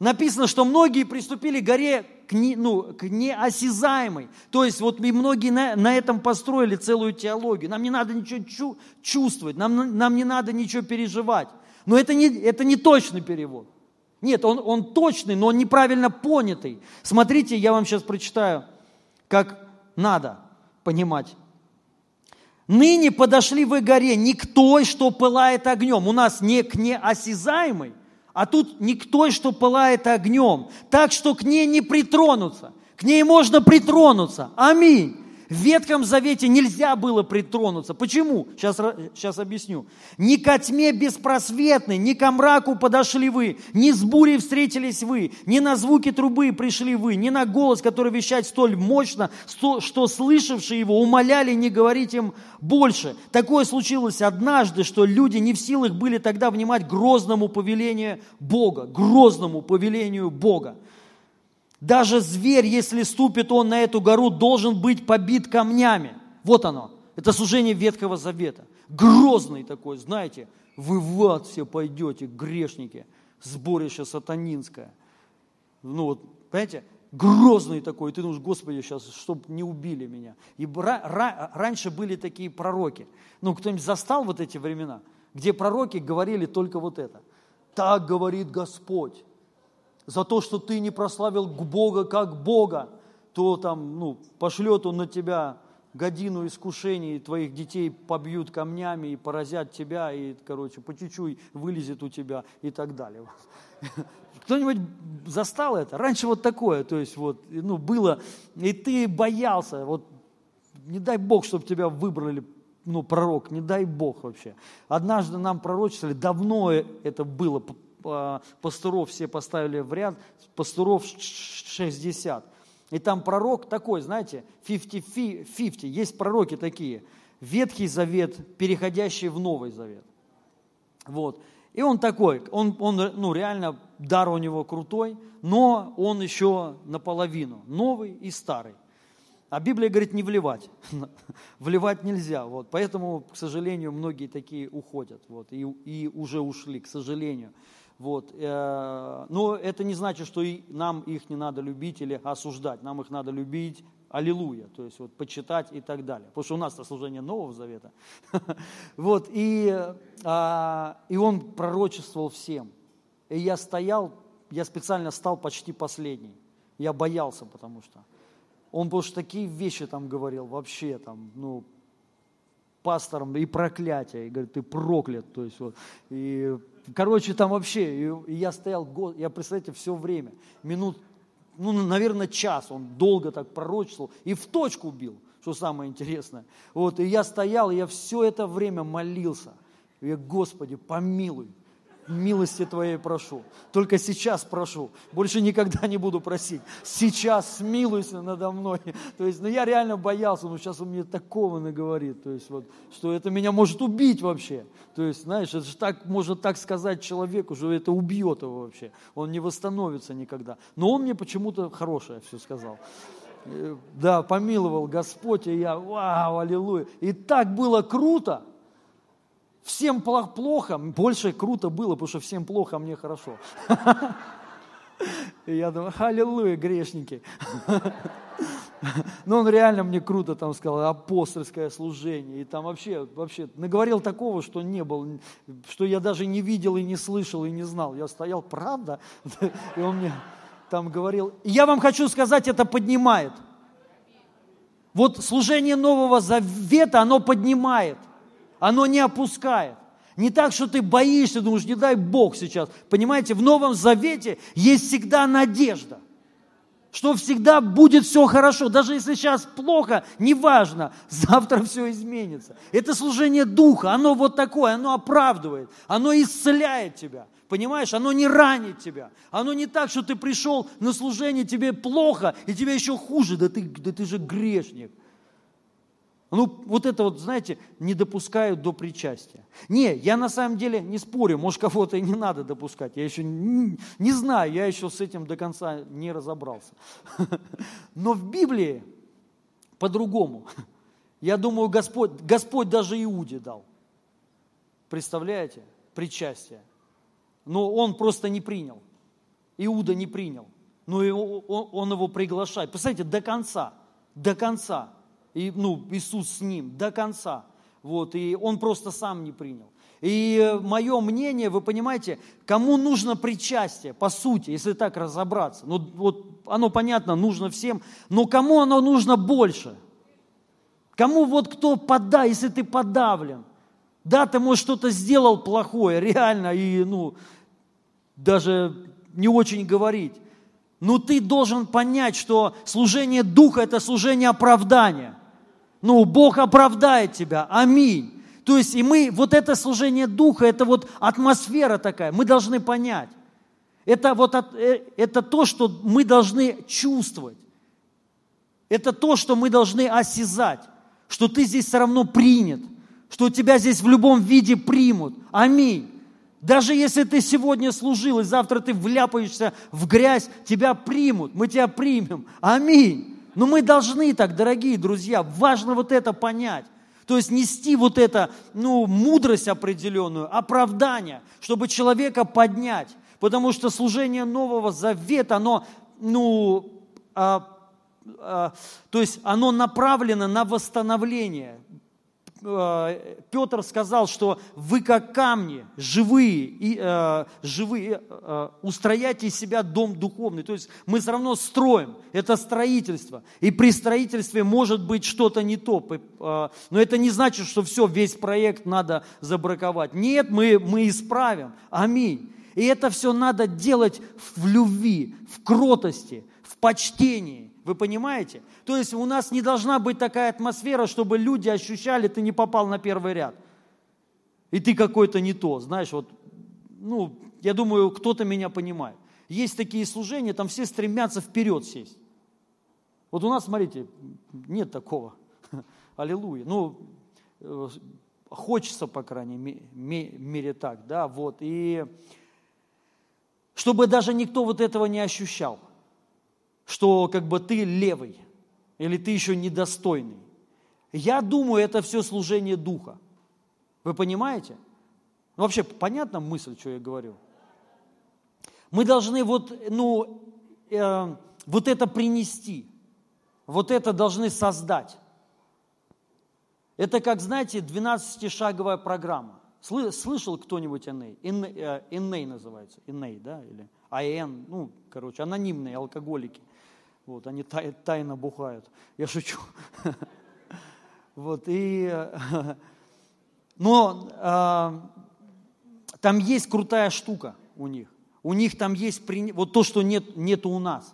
Написано, что многие приступили к горе к, не, ну, к неосязаемой. То есть вот и многие на, на этом построили целую теологию. Нам не надо ничего чу, чувствовать, нам, нам не надо ничего переживать. Но это не, это не точный перевод. Нет, он, он точный, но он неправильно понятый. Смотрите, я вам сейчас прочитаю, как надо понимать. Ныне подошли вы горе не к той, что пылает огнем. У нас не к неосязаемой, а тут той, что пылает огнем, так что к ней не притронуться. К ней можно притронуться. Аминь. В Ветхом Завете нельзя было притронуться. Почему? Сейчас, сейчас объясню. Ни ко тьме беспросветной, ни ко мраку подошли вы, ни с бурей встретились вы, ни на звуки трубы пришли вы, ни на голос, который вещает столь мощно, что слышавшие его умоляли не говорить им больше. Такое случилось однажды, что люди не в силах были тогда внимать грозному повелению Бога, грозному повелению Бога. Даже зверь, если ступит он на эту гору, должен быть побит камнями. Вот оно. Это служение Ветхого Завета. Грозный такой, знаете, вы в ад все пойдете, грешники, сборище сатанинское. Ну вот, понимаете, грозный такой, ты думаешь, Господи, сейчас, чтобы не убили меня. И раньше были такие пророки. Ну, кто-нибудь застал вот эти времена, где пророки говорили только вот это. Так говорит Господь за то, что ты не прославил Бога как Бога, то там, ну, пошлет Он на тебя годину искушений, твоих детей побьют камнями и поразят тебя, и, короче, по чуть-чуть вылезет у тебя и так далее. Кто-нибудь застал это? Раньше вот такое, то есть вот, ну, было, и ты боялся, вот, не дай Бог, чтобы тебя выбрали ну, пророк, не дай Бог вообще. Однажды нам пророчествовали, давно это было, пастыров все поставили в ряд, пастыров 60. И там пророк такой, знаете, 50-50, есть пророки такие, Ветхий Завет, переходящий в Новый Завет. Вот. И он такой, он, он ну, реально, дар у него крутой, но он еще наполовину, новый и старый. А Библия говорит не вливать. вливать нельзя. Вот. Поэтому, к сожалению, многие такие уходят. Вот, и, и уже ушли, к сожалению. Вот. Э, но это не значит, что нам их не надо любить или осуждать. Нам их надо любить, аллилуйя, то есть вот почитать и так далее. Потому что у нас это служение Нового Завета. Вот, и, а, и он пророчествовал всем. И я стоял, я специально стал почти последний. Я боялся, потому что он, потому что такие вещи там говорил, вообще там, ну, пастором и проклятие, и говорит, ты проклят, то есть вот, и короче, там вообще, и я стоял, я, представляете, все время, минут, ну, наверное, час, он долго так пророчествовал, и в точку бил, что самое интересное. Вот, и я стоял, я все это время молился, я, Господи, помилуй, милости Твоей прошу. Только сейчас прошу. Больше никогда не буду просить. Сейчас смилуйся надо мной. То есть, ну я реально боялся, но сейчас он мне такого наговорит. То есть, вот, что это меня может убить вообще. То есть, знаешь, это же так, можно так сказать человеку, что это убьет его вообще. Он не восстановится никогда. Но он мне почему-то хорошее все сказал. Э, да, помиловал Господь, и я, вау, аллилуйя. И так было круто, Всем плохо, больше круто было, потому что всем плохо, а мне хорошо. И я думаю, аллилуйя, грешники. Но он реально мне круто там сказал, апостольское служение. И там вообще, вообще наговорил такого, что не было, что я даже не видел и не слышал и не знал. Я стоял, правда? И он мне там говорил. Я вам хочу сказать, это поднимает. Вот служение Нового Завета, оно поднимает – оно не опускает. Не так, что ты боишься, думаешь, не дай Бог сейчас. Понимаете, в Новом Завете есть всегда надежда, что всегда будет все хорошо. Даже если сейчас плохо, неважно, завтра все изменится. Это служение Духа, оно вот такое, оно оправдывает, оно исцеляет тебя. Понимаешь, оно не ранит тебя. Оно не так, что ты пришел на служение, тебе плохо, и тебе еще хуже. Да ты, да ты же грешник. Ну, вот это вот, знаете, не допускают до причастия. Не, я на самом деле не спорю, может, кого-то и не надо допускать. Я еще не, знаю, я еще с этим до конца не разобрался. Но в Библии по-другому. Я думаю, Господь, Господь даже Иуде дал. Представляете? Причастие. Но он просто не принял. Иуда не принял. Но он его приглашает. Представляете, до конца. До конца и, ну, Иисус с ним до конца. Вот, и он просто сам не принял. И мое мнение, вы понимаете, кому нужно причастие, по сути, если так разобраться. Ну, вот оно понятно, нужно всем, но кому оно нужно больше? Кому вот кто пода, если ты подавлен? Да, ты, может, что-то сделал плохое, реально, и, ну, даже не очень говорить. Но ты должен понять, что служение Духа – это служение оправдания – Ну, Бог оправдает тебя. Аминь. То есть, и мы, вот это служение Духа, это вот атмосфера такая, мы должны понять. Это вот э, это то, что мы должны чувствовать. Это то, что мы должны осязать, что ты здесь все равно принят, что тебя здесь в любом виде примут. Аминь. Даже если ты сегодня служил, и завтра ты вляпаешься в грязь, тебя примут, мы тебя примем. Аминь. Но мы должны так, дорогие друзья, важно вот это понять. То есть нести вот это, ну, мудрость определенную, оправдание, чтобы человека поднять. Потому что служение Нового Завета, оно, ну, а, а, то есть оно направлено на восстановление. Э, Петр сказал, что вы как камни, живые, и, э, живые э, устрояйте из себя дом духовный. То есть мы все равно строим, это строительство. И при строительстве может быть что-то не то. Э, но это не значит, что все, весь проект надо забраковать. Нет, мы, мы исправим. Аминь. И это все надо делать в любви, в кротости, в почтении. Вы понимаете? То есть у нас не должна быть такая атмосфера, чтобы люди ощущали, ты не попал на первый ряд. И ты какой-то не то. Знаешь, вот, ну, я думаю, кто-то меня понимает. Есть такие служения, там все стремятся вперед сесть. Вот у нас, смотрите, нет такого. Аллилуйя. Ну, э, хочется, по крайней мере, так, да, вот. И чтобы даже никто вот этого не ощущал – что как бы ты левый или ты еще недостойный. Я думаю, это все служение Духа. Вы понимаете? Ну, вообще, понятна мысль, что я говорю? Мы должны вот, ну, э, вот это принести, вот это должны создать. Это как, знаете, 12-шаговая программа. Слышал кто-нибудь Эней? Эней называется. Эней, да? Или АН, ну, короче, анонимные алкоголики – вот, они тай, тайно бухают. Я шучу. Вот, и, но а, там есть крутая штука у них. У них там есть вот то, что нет, нету у нас.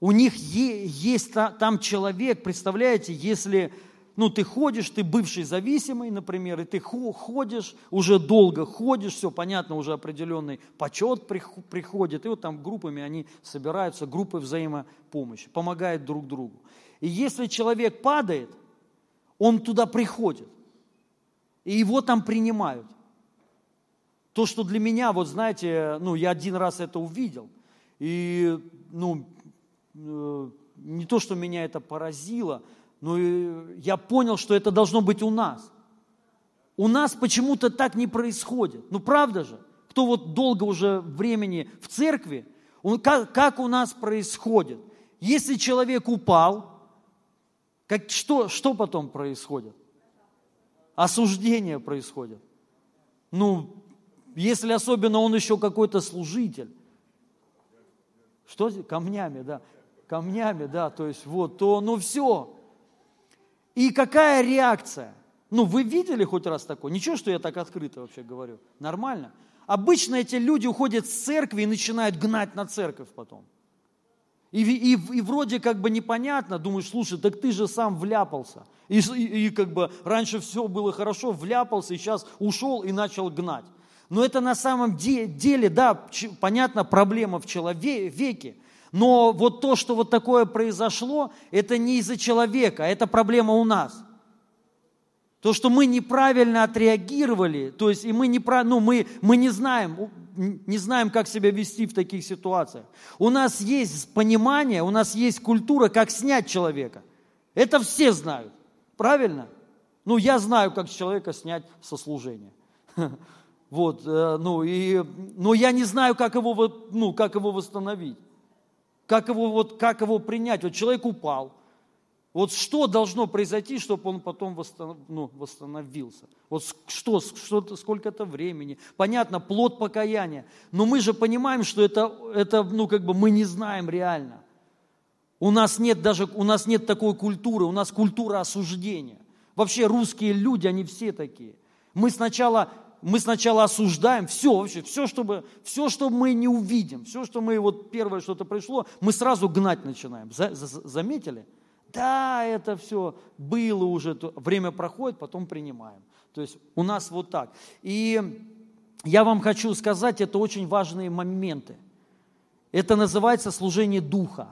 У них есть там человек, представляете, если ну, ты ходишь, ты бывший зависимый, например, и ты ходишь, уже долго ходишь, все понятно, уже определенный почет приходит, и вот там группами они собираются, группы взаимопомощи, помогают друг другу. И если человек падает, он туда приходит, и его там принимают. То, что для меня, вот знаете, ну, я один раз это увидел, и, ну, э, не то, что меня это поразило, но я понял, что это должно быть у нас. У нас почему-то так не происходит. Ну правда же? Кто вот долго уже времени в церкви, он, как, как у нас происходит? Если человек упал, как, что, что потом происходит? Осуждение происходит. Ну, если особенно он еще какой-то служитель. Что? Камнями, да. Камнями, да, то есть вот, то, ну все, и какая реакция? Ну, вы видели хоть раз такое? Ничего, что я так открыто вообще говорю. Нормально. Обычно эти люди уходят с церкви и начинают гнать на церковь потом. И, и, и вроде как бы непонятно, думаешь, слушай, так ты же сам вляпался. И, и, и как бы раньше все было хорошо, вляпался, и сейчас ушел и начал гнать. Но это на самом деле, да, понятно, проблема в человеке, но вот то, что вот такое произошло, это не из-за человека, а это проблема у нас. То, что мы неправильно отреагировали, то есть и мы не, ну, мы, мы не, знаем, не знаем, как себя вести в таких ситуациях. У нас есть понимание, у нас есть культура, как снять человека. Это все знают, правильно? Ну, я знаю, как человека снять со служения. Вот, э, ну, и, но я не знаю, как его, ну, как его восстановить. Как его, вот, как его принять? Вот человек упал. Вот что должно произойти, чтобы он потом восстанов, ну, восстановился? Вот что, что, сколько это времени? Понятно, плод покаяния. Но мы же понимаем, что это, это ну, как бы мы не знаем реально. У нас нет даже, у нас нет такой культуры, у нас культура осуждения. Вообще русские люди, они все такие. Мы сначала мы сначала осуждаем все вообще, все, чтобы, все, что мы не увидим, все, что мы, вот первое что-то пришло, мы сразу гнать начинаем. За, за, заметили? да, это все было уже, время проходит, потом принимаем. То есть у нас вот так. И я вам хочу сказать, это очень важные моменты. Это называется служение Духа.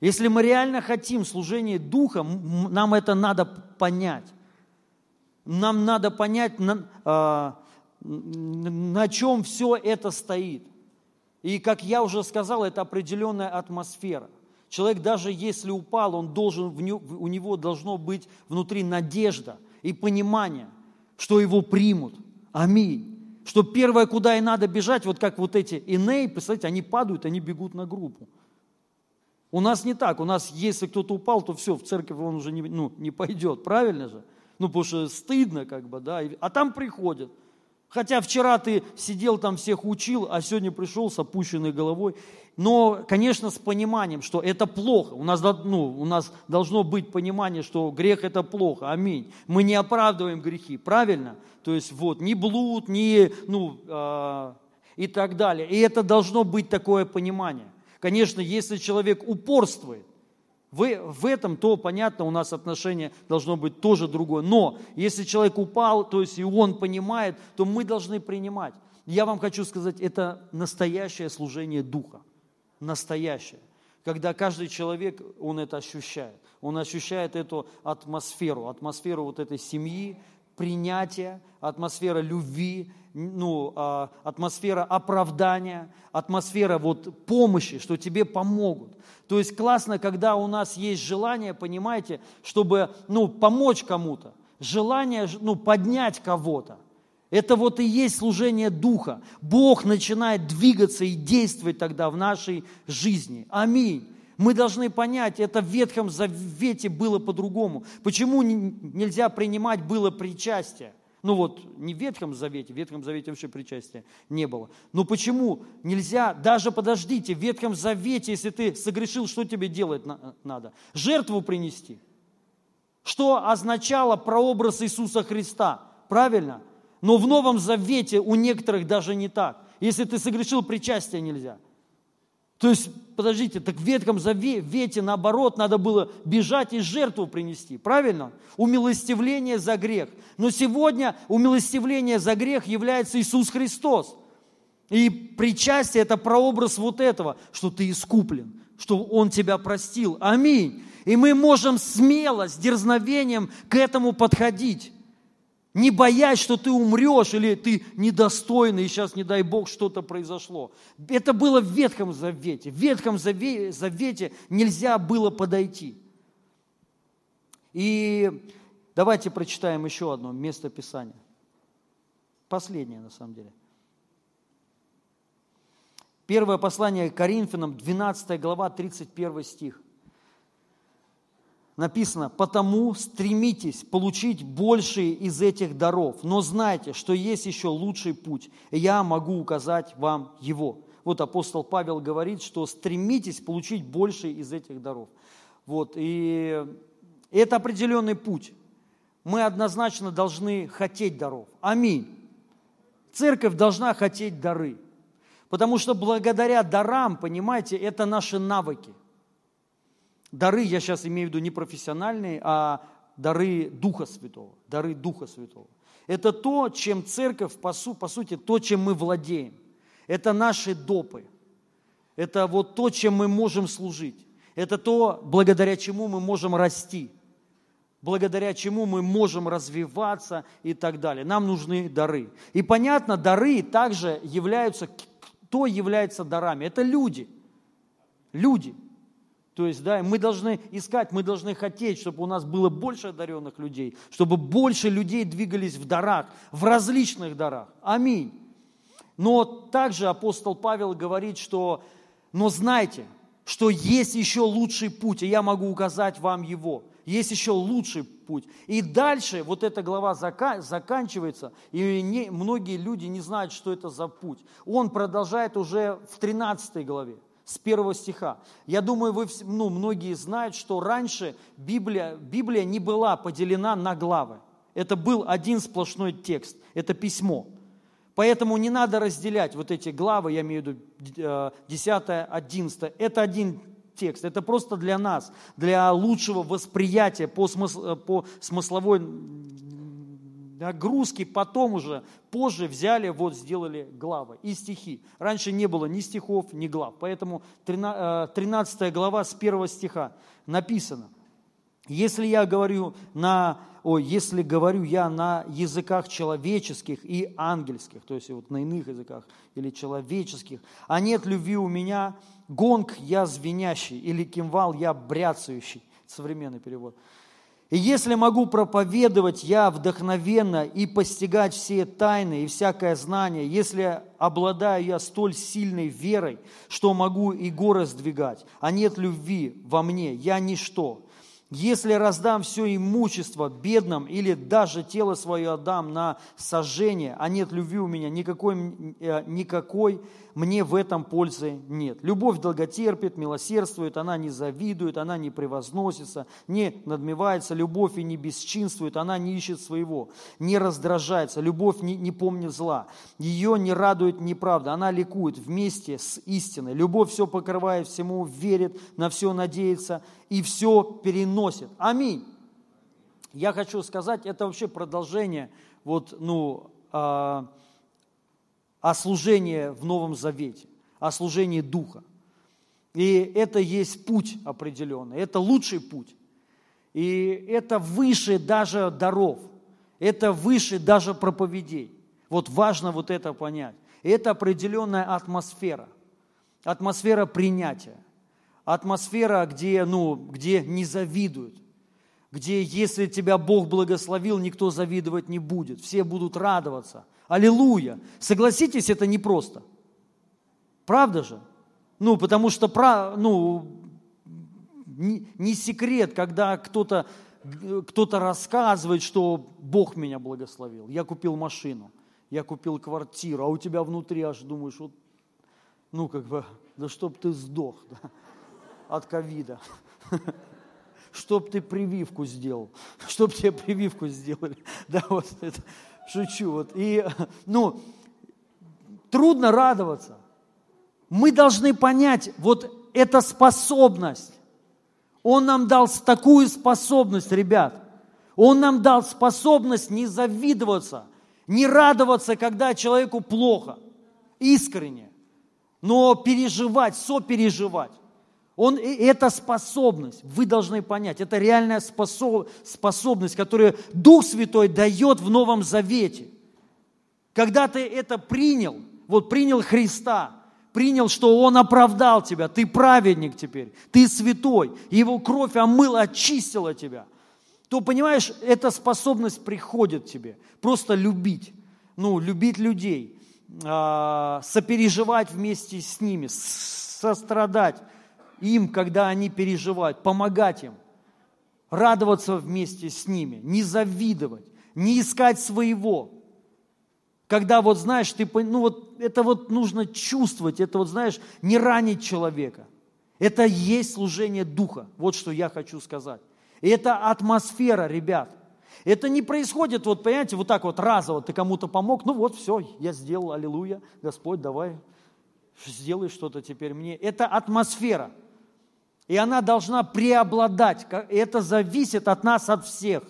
Если мы реально хотим служение Духа, нам это надо понять. Нам надо понять, на, э, на чем все это стоит. И, как я уже сказал, это определенная атмосфера. Человек даже если упал, он должен, у него должно быть внутри надежда и понимание, что его примут. Аминь. Что первое, куда и надо бежать, вот как вот эти иней, представляете, они падают, они бегут на группу. У нас не так. У нас, если кто-то упал, то все, в церковь он уже не, ну, не пойдет. Правильно же? Ну, потому что стыдно, как бы, да. А там приходят. Хотя вчера ты сидел там, всех учил, а сегодня пришел с опущенной головой. Но, конечно, с пониманием, что это плохо. У нас, ну, у нас должно быть понимание, что грех это плохо. Аминь. Мы не оправдываем грехи, правильно? То есть вот ни блуд, ни, ну, э, и так далее. И это должно быть такое понимание. Конечно, если человек упорствует, в, в этом, то, понятно, у нас отношение должно быть тоже другое. Но если человек упал, то есть и он понимает, то мы должны принимать. Я вам хочу сказать, это настоящее служение Духа. Настоящее. Когда каждый человек, он это ощущает. Он ощущает эту атмосферу, атмосферу вот этой семьи, принятия, атмосфера любви, ну, а, атмосфера оправдания, атмосфера вот помощи, что тебе помогут. То есть классно, когда у нас есть желание, понимаете, чтобы ну, помочь кому-то, желание ну, поднять кого-то. Это вот и есть служение Духа. Бог начинает двигаться и действовать тогда в нашей жизни. Аминь. Мы должны понять, это в Ветхом Завете было по-другому. Почему нельзя принимать было причастие? Ну вот, не в Ветхом Завете, в Ветхом Завете вообще причастия не было. Но почему нельзя, даже подождите, в Ветхом Завете, если ты согрешил, что тебе делать надо? Жертву принести. Что означало прообраз Иисуса Христа? Правильно? Но в Новом Завете у некоторых даже не так. Если ты согрешил, причастия нельзя – то есть, подождите, так в Ветхом Завете, наоборот, надо было бежать и жертву принести, правильно? Умилостивление за грех. Но сегодня умилостивление за грех является Иисус Христос. И причастие – это прообраз вот этого, что ты искуплен, что Он тебя простил. Аминь. И мы можем смело, с дерзновением к этому подходить не боясь, что ты умрешь или ты недостойный, и сейчас, не дай Бог, что-то произошло. Это было в Ветхом Завете. В Ветхом Завете нельзя было подойти. И давайте прочитаем еще одно место Писания. Последнее, на самом деле. Первое послание Коринфянам, 12 глава, 31 стих написано, потому стремитесь получить большие из этих даров, но знайте, что есть еще лучший путь, и я могу указать вам его. Вот апостол Павел говорит, что стремитесь получить больше из этих даров. Вот, и это определенный путь. Мы однозначно должны хотеть даров. Аминь. Церковь должна хотеть дары. Потому что благодаря дарам, понимаете, это наши навыки – Дары, я сейчас имею в виду не профессиональные, а дары Духа Святого. Дары Духа Святого. Это то, чем церковь, по, су, по сути, то, чем мы владеем. Это наши допы. Это вот то, чем мы можем служить. Это то, благодаря чему мы можем расти. Благодаря чему мы можем развиваться и так далее. Нам нужны дары. И понятно, дары также являются, кто является дарами? Это люди. Люди – то есть, да, мы должны искать, мы должны хотеть, чтобы у нас было больше одаренных людей, чтобы больше людей двигались в дарах, в различных дарах. Аминь. Но также апостол Павел говорит, что, но знайте, что есть еще лучший путь, и я могу указать вам его. Есть еще лучший путь. И дальше вот эта глава заканчивается, и не, многие люди не знают, что это за путь. Он продолжает уже в 13 главе с первого стиха. Я думаю, вы, ну, многие знают, что раньше Библия, Библия не была поделена на главы. Это был один сплошной текст, это письмо. Поэтому не надо разделять вот эти главы, я имею в виду 10, 11. Это один текст. Это просто для нас, для лучшего восприятия по, смысл, по смысловой нагрузки потом уже, позже взяли, вот сделали главы и стихи. Раньше не было ни стихов, ни глав. Поэтому 13 э, глава с 1 стиха написано. Если я говорю на, ой, если говорю я на языках человеческих и ангельских, то есть вот на иных языках или человеческих, а нет любви у меня, гонг я звенящий или кимвал я бряцающий, современный перевод – и если могу проповедовать я вдохновенно и постигать все тайны и всякое знание, если обладаю я столь сильной верой, что могу и горы сдвигать, а нет любви во мне, я ничто. Если раздам все имущество бедным или даже тело свое отдам на сожжение, а нет любви у меня, никакой, э, никакой мне в этом пользы нет. Любовь долготерпит, милосердствует, она не завидует, она не превозносится, не надмевается, любовь и не бесчинствует, она не ищет своего, не раздражается, любовь не, не помнит зла, ее не радует неправда, она ликует вместе с истиной. Любовь все покрывает, всему верит, на все надеется и все переносит. Аминь. Я хочу сказать, это вообще продолжение вот, ну, э, о служении в Новом Завете, о служении Духа. И это есть путь определенный, это лучший путь. И это выше даже даров, это выше даже проповедей. Вот важно вот это понять. Это определенная атмосфера, атмосфера принятия, атмосфера, где, ну, где не завидуют, где если тебя Бог благословил, никто завидовать не будет, все будут радоваться – Аллилуйя. Согласитесь, это непросто. Правда же? Ну, потому что, ну, не, секрет, когда кто-то кто рассказывает, что Бог меня благословил. Я купил машину, я купил квартиру, а у тебя внутри аж думаешь, вот, ну, как бы, да чтоб ты сдох да, от ковида. Чтоб ты прививку сделал, чтоб тебе прививку сделали. Да, вот это, шучу. Вот. И, ну, трудно радоваться. Мы должны понять, вот эта способность. Он нам дал такую способность, ребят. Он нам дал способность не завидоваться, не радоваться, когда человеку плохо, искренне, но переживать, сопереживать. Он, это способность, вы должны понять, это реальная способ, способность, которую Дух Святой дает в Новом Завете. Когда ты это принял, вот принял Христа, принял, что Он оправдал тебя, ты праведник теперь, ты святой, Его кровь омыла, очистила тебя, то, понимаешь, эта способность приходит тебе, просто любить, ну, любить людей, а, сопереживать вместе с ними, сострадать, им, когда они переживают, помогать им, радоваться вместе с ними, не завидовать, не искать своего. Когда вот знаешь, ты, ну вот это вот нужно чувствовать, это вот знаешь, не ранить человека. Это есть служение Духа, вот что я хочу сказать. И это атмосфера, ребят. Это не происходит, вот понимаете, вот так вот разово ты кому-то помог, ну вот все, я сделал, аллилуйя, Господь, давай, сделай что-то теперь мне. Это атмосфера – и она должна преобладать. Это зависит от нас, от всех.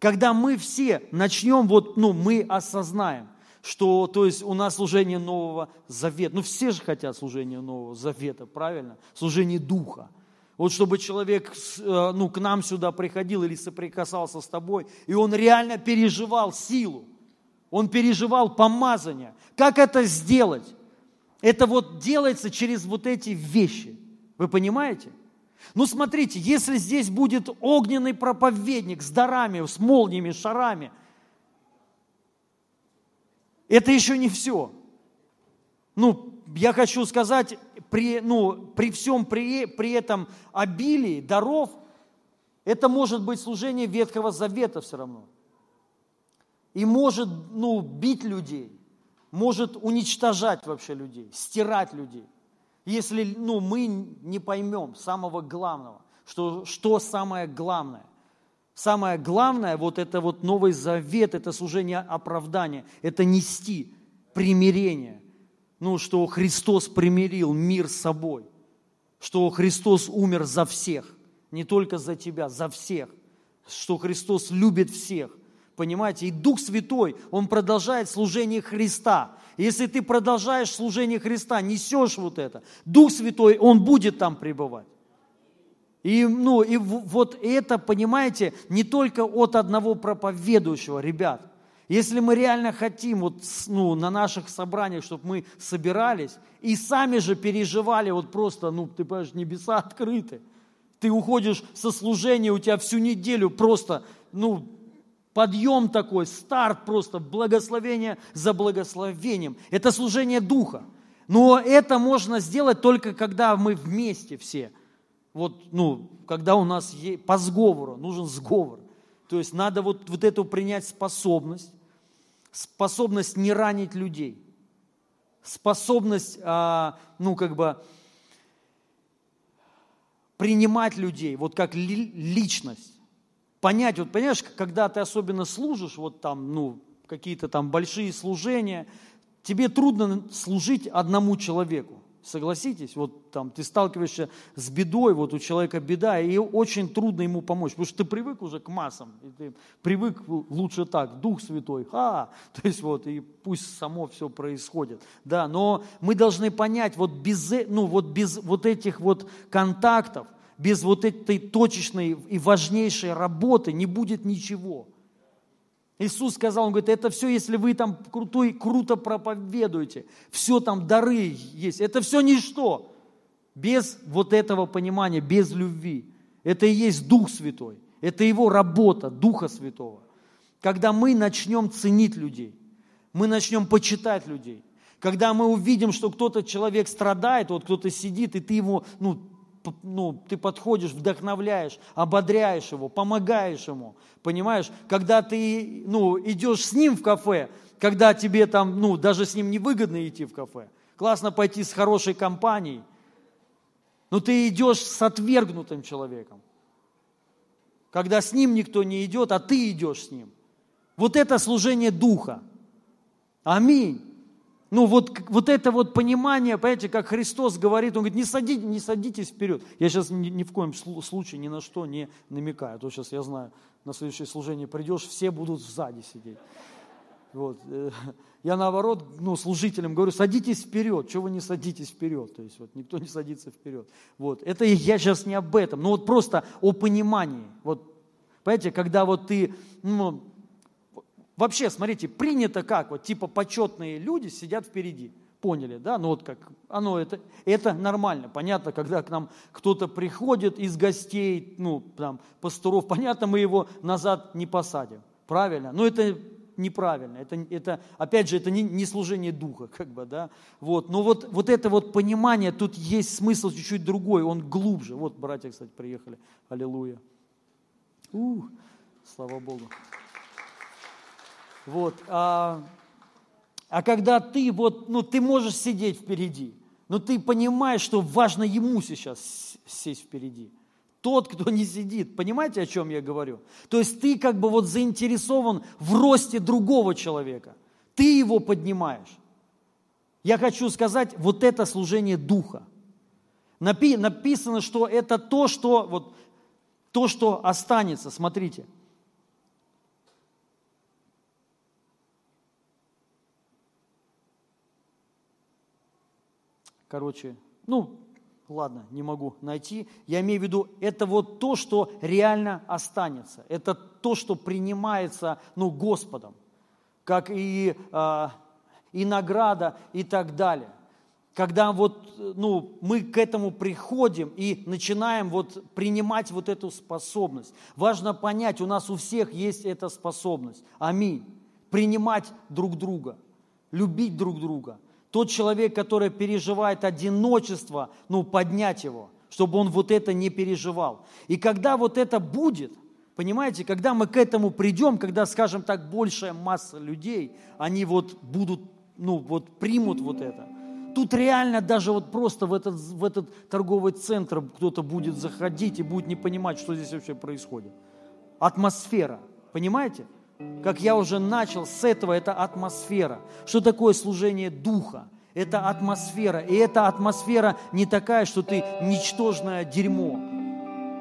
Когда мы все начнем, вот, ну, мы осознаем, что, то есть, у нас служение Нового Завета. Ну, все же хотят служения Нового Завета, правильно? Служение Духа. Вот чтобы человек э, ну, к нам сюда приходил или соприкасался с тобой, и он реально переживал силу, он переживал помазание. Как это сделать? Это вот делается через вот эти вещи – вы понимаете? Ну смотрите, если здесь будет огненный проповедник с дарами, с молниями, шарами, это еще не все. Ну, я хочу сказать, при, ну, при всем при, при этом обилии даров, это может быть служение Ветхого Завета все равно. И может ну, бить людей, может уничтожать вообще людей, стирать людей если ну, мы не поймем самого главного, что, что самое главное. Самое главное, вот это вот Новый Завет, это служение оправдания, это нести примирение. Ну, что Христос примирил мир с собой. что Христос умер за всех, не только за тебя, за всех, что Христос любит всех. Понимаете? И Дух Святой, Он продолжает служение Христа. Если ты продолжаешь служение Христа, несешь вот это, Дух Святой, Он будет там пребывать. И, ну, и вот это, понимаете, не только от одного проповедующего, ребят. Если мы реально хотим вот, ну, на наших собраниях, чтобы мы собирались и сами же переживали, вот просто, ну, ты понимаешь, небеса открыты. Ты уходишь со служения, у тебя всю неделю просто, ну, подъем такой, старт просто, благословение за благословением. Это служение Духа. Но это можно сделать только когда мы вместе все – вот, ну, когда у нас есть, по сговору, нужен сговор. То есть надо вот, вот эту принять способность, способность не ранить людей, способность, а, ну, как бы, принимать людей, вот как ли, личность. Понять, вот понимаешь, когда ты особенно служишь, вот там, ну, какие-то там большие служения, тебе трудно служить одному человеку. Согласитесь, вот там ты сталкиваешься с бедой, вот у человека беда, и очень трудно ему помочь, потому что ты привык уже к массам, и ты привык лучше так, Дух Святой, а, то есть вот, и пусть само все происходит, да, но мы должны понять, вот без, э, ну, вот без вот этих вот контактов, без вот этой точечной и важнейшей работы не будет ничего. Иисус сказал, он говорит, это все, если вы там крутой, круто проповедуете, все там дары есть, это все ничто. Без вот этого понимания, без любви. Это и есть Дух Святой. Это его работа, Духа Святого. Когда мы начнем ценить людей, мы начнем почитать людей, когда мы увидим, что кто-то человек страдает, вот кто-то сидит, и ты его, ну, ну, ты подходишь, вдохновляешь, ободряешь его, помогаешь ему, понимаешь? Когда ты, ну, идешь с ним в кафе, когда тебе там, ну, даже с ним невыгодно идти в кафе, классно пойти с хорошей компанией, но ты идешь с отвергнутым человеком, когда с ним никто не идет, а ты идешь с ним. Вот это служение Духа. Аминь. Ну вот, вот это вот понимание, понимаете, как Христос говорит, Он говорит, не, садите, не садитесь вперед. Я сейчас ни, ни в коем случае ни на что не намекаю. А то сейчас я знаю, на следующее служение придешь, все будут сзади сидеть. Вот. Э, я наоборот, ну, служителям говорю, садитесь вперед, чего вы не садитесь вперед? То есть вот никто не садится вперед. Вот. Это я сейчас не об этом, но вот просто о понимании. Вот, понимаете, когда вот ты, ну, Вообще, смотрите, принято как, вот типа почетные люди сидят впереди. Поняли, да? Ну вот как, оно это, это нормально. Понятно, когда к нам кто-то приходит из гостей, ну там, пасторов, понятно, мы его назад не посадим. Правильно? Но это неправильно. Это, это, опять же, это не, не служение духа, как бы, да. Вот. Но вот, вот это вот понимание, тут есть смысл чуть-чуть другой, он глубже. Вот братья, кстати, приехали. Аллилуйя. Ух, слава Богу. Вот. А, а когда ты вот, ну, ты можешь сидеть впереди, но ты понимаешь, что важно ему сейчас сесть впереди. Тот, кто не сидит. Понимаете, о чем я говорю? То есть ты как бы вот заинтересован в росте другого человека. Ты его поднимаешь. Я хочу сказать, вот это служение Духа. Напи, написано, что это то, что, вот, то, что останется. Смотрите – короче, ну, ладно, не могу найти. Я имею в виду, это вот то, что реально останется. Это то, что принимается, ну, Господом, как и, э, и награда и так далее. Когда вот, ну, мы к этому приходим и начинаем вот принимать вот эту способность. Важно понять, у нас у всех есть эта способность. Аминь. Принимать друг друга, любить друг друга, тот человек, который переживает одиночество, ну, поднять его, чтобы он вот это не переживал. И когда вот это будет, понимаете, когда мы к этому придем, когда, скажем так, большая масса людей, они вот будут, ну, вот примут вот это, тут реально даже вот просто в этот, в этот торговый центр кто-то будет заходить и будет не понимать, что здесь вообще происходит. Атмосфера, понимаете? Как я уже начал с этого, это атмосфера. Что такое служение Духа? Это атмосфера. И эта атмосфера не такая, что ты ничтожное дерьмо.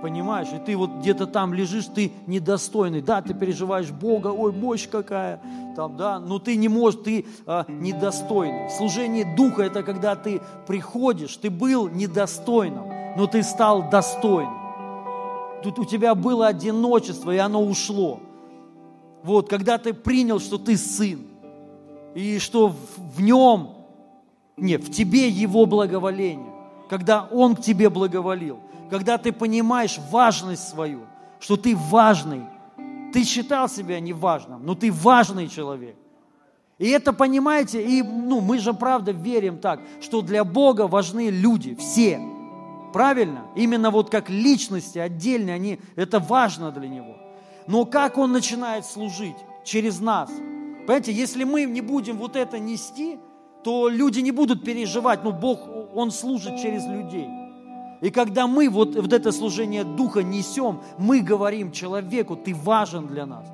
Понимаешь? И ты вот где-то там лежишь, ты недостойный. Да, ты переживаешь Бога, ой, мощь какая. Там, да, но ты не можешь, ты а, недостойный. Служение Духа – это когда ты приходишь, ты был недостойным, но ты стал достойным. Тут у тебя было одиночество, и оно ушло. Вот, когда ты принял, что ты сын, и что в, нем, нет, в тебе его благоволение, когда он к тебе благоволил, когда ты понимаешь важность свою, что ты важный, ты считал себя неважным, но ты важный человек. И это, понимаете, и ну, мы же правда верим так, что для Бога важны люди, все. Правильно? Именно вот как личности отдельные, они, это важно для Него. Но как Он начинает служить? Через нас. Понимаете, если мы не будем вот это нести, то люди не будут переживать, ну Бог, Он служит через людей. И когда мы вот, вот это служение Духа несем, мы говорим человеку, ты важен для нас,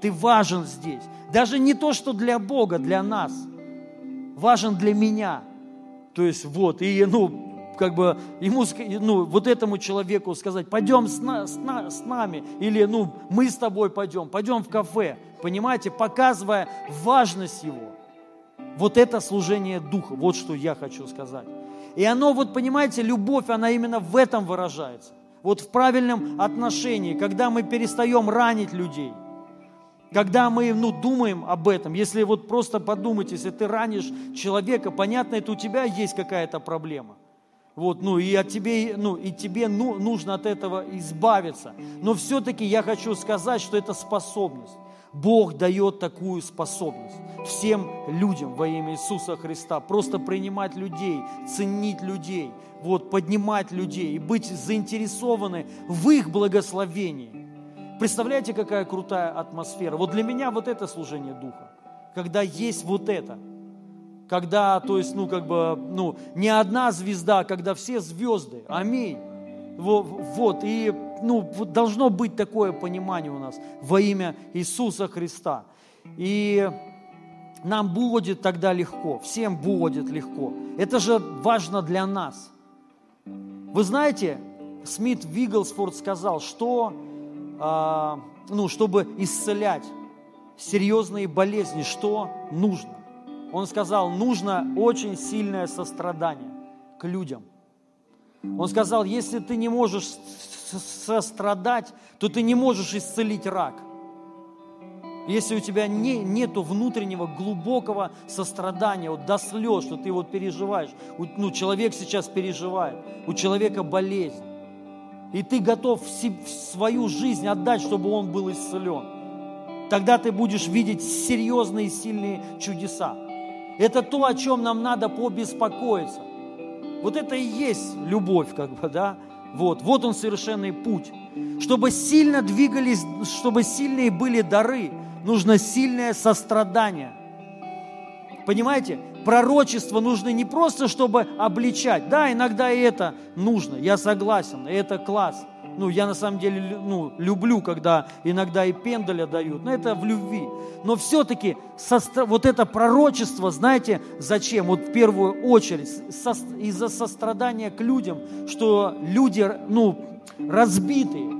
ты важен здесь. Даже не то, что для Бога, для нас, важен для меня. То есть вот, и ну, как бы ему, ну, вот этому человеку сказать, пойдем с, на, с, на, с нами, или, ну, мы с тобой пойдем, пойдем в кафе, понимаете, показывая важность его. Вот это служение Духа, вот что я хочу сказать. И оно, вот понимаете, любовь, она именно в этом выражается. Вот в правильном отношении, когда мы перестаем ранить людей, когда мы ну, думаем об этом, если вот просто подумать, если ты ранишь человека, понятно, это у тебя есть какая-то проблема. Вот, ну, и, от тебе, ну, и тебе ну, нужно от этого избавиться. Но все-таки я хочу сказать, что это способность. Бог дает такую способность всем людям во имя Иисуса Христа. Просто принимать людей, ценить людей, вот, поднимать людей и быть заинтересованы в их благословении. Представляете, какая крутая атмосфера? Вот для меня вот это служение Духа. Когда есть вот это – когда, то есть, ну, как бы, ну, не одна звезда, когда все звезды. Аминь. Вот, и, ну, должно быть такое понимание у нас во имя Иисуса Христа. И нам будет тогда легко, всем будет легко. Это же важно для нас. Вы знаете, Смит Вигглсфорд сказал, что, э, ну, чтобы исцелять серьезные болезни, что нужно? Он сказал, нужно очень сильное сострадание к людям. Он сказал, если ты не можешь сострадать, то ты не можешь исцелить рак. Если у тебя не, нету внутреннего глубокого сострадания, вот до слез, что ты вот переживаешь, ну, человек сейчас переживает, у человека болезнь, и ты готов свою жизнь отдать, чтобы он был исцелен, тогда ты будешь видеть серьезные сильные чудеса. Это то, о чем нам надо побеспокоиться. Вот это и есть любовь, как бы, да? Вот, вот он совершенный путь. Чтобы сильно двигались, чтобы сильные были дары, нужно сильное сострадание. Понимаете? Пророчество нужно не просто, чтобы обличать. Да, иногда и это нужно, я согласен, и это класс ну, я на самом деле ну, люблю, когда иногда и пендаля дают, но это в любви. Но все-таки состра... вот это пророчество, знаете, зачем? Вот в первую очередь со... из-за сострадания к людям, что люди, ну, разбитые.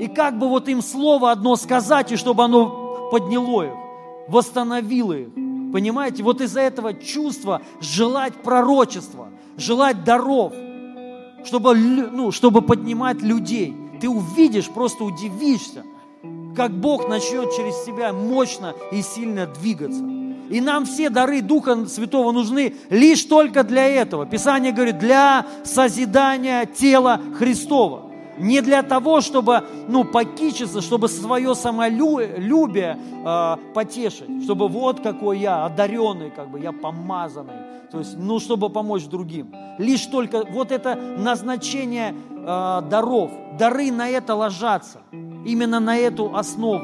И как бы вот им слово одно сказать, и чтобы оно подняло их, восстановило их. Понимаете, вот из-за этого чувства желать пророчества, желать даров – чтобы, ну, чтобы поднимать людей. Ты увидишь, просто удивишься, как Бог начнет через себя мощно и сильно двигаться. И нам все дары Духа Святого нужны лишь только для этого. Писание говорит, для созидания тела Христова. Не для того, чтобы ну, покичиться, чтобы свое самолюбие э, потешить, чтобы вот какой я, одаренный, как бы я помазанный, то есть, ну, чтобы помочь другим. Лишь только вот это назначение э, даров, дары на это ложатся, именно на эту основу.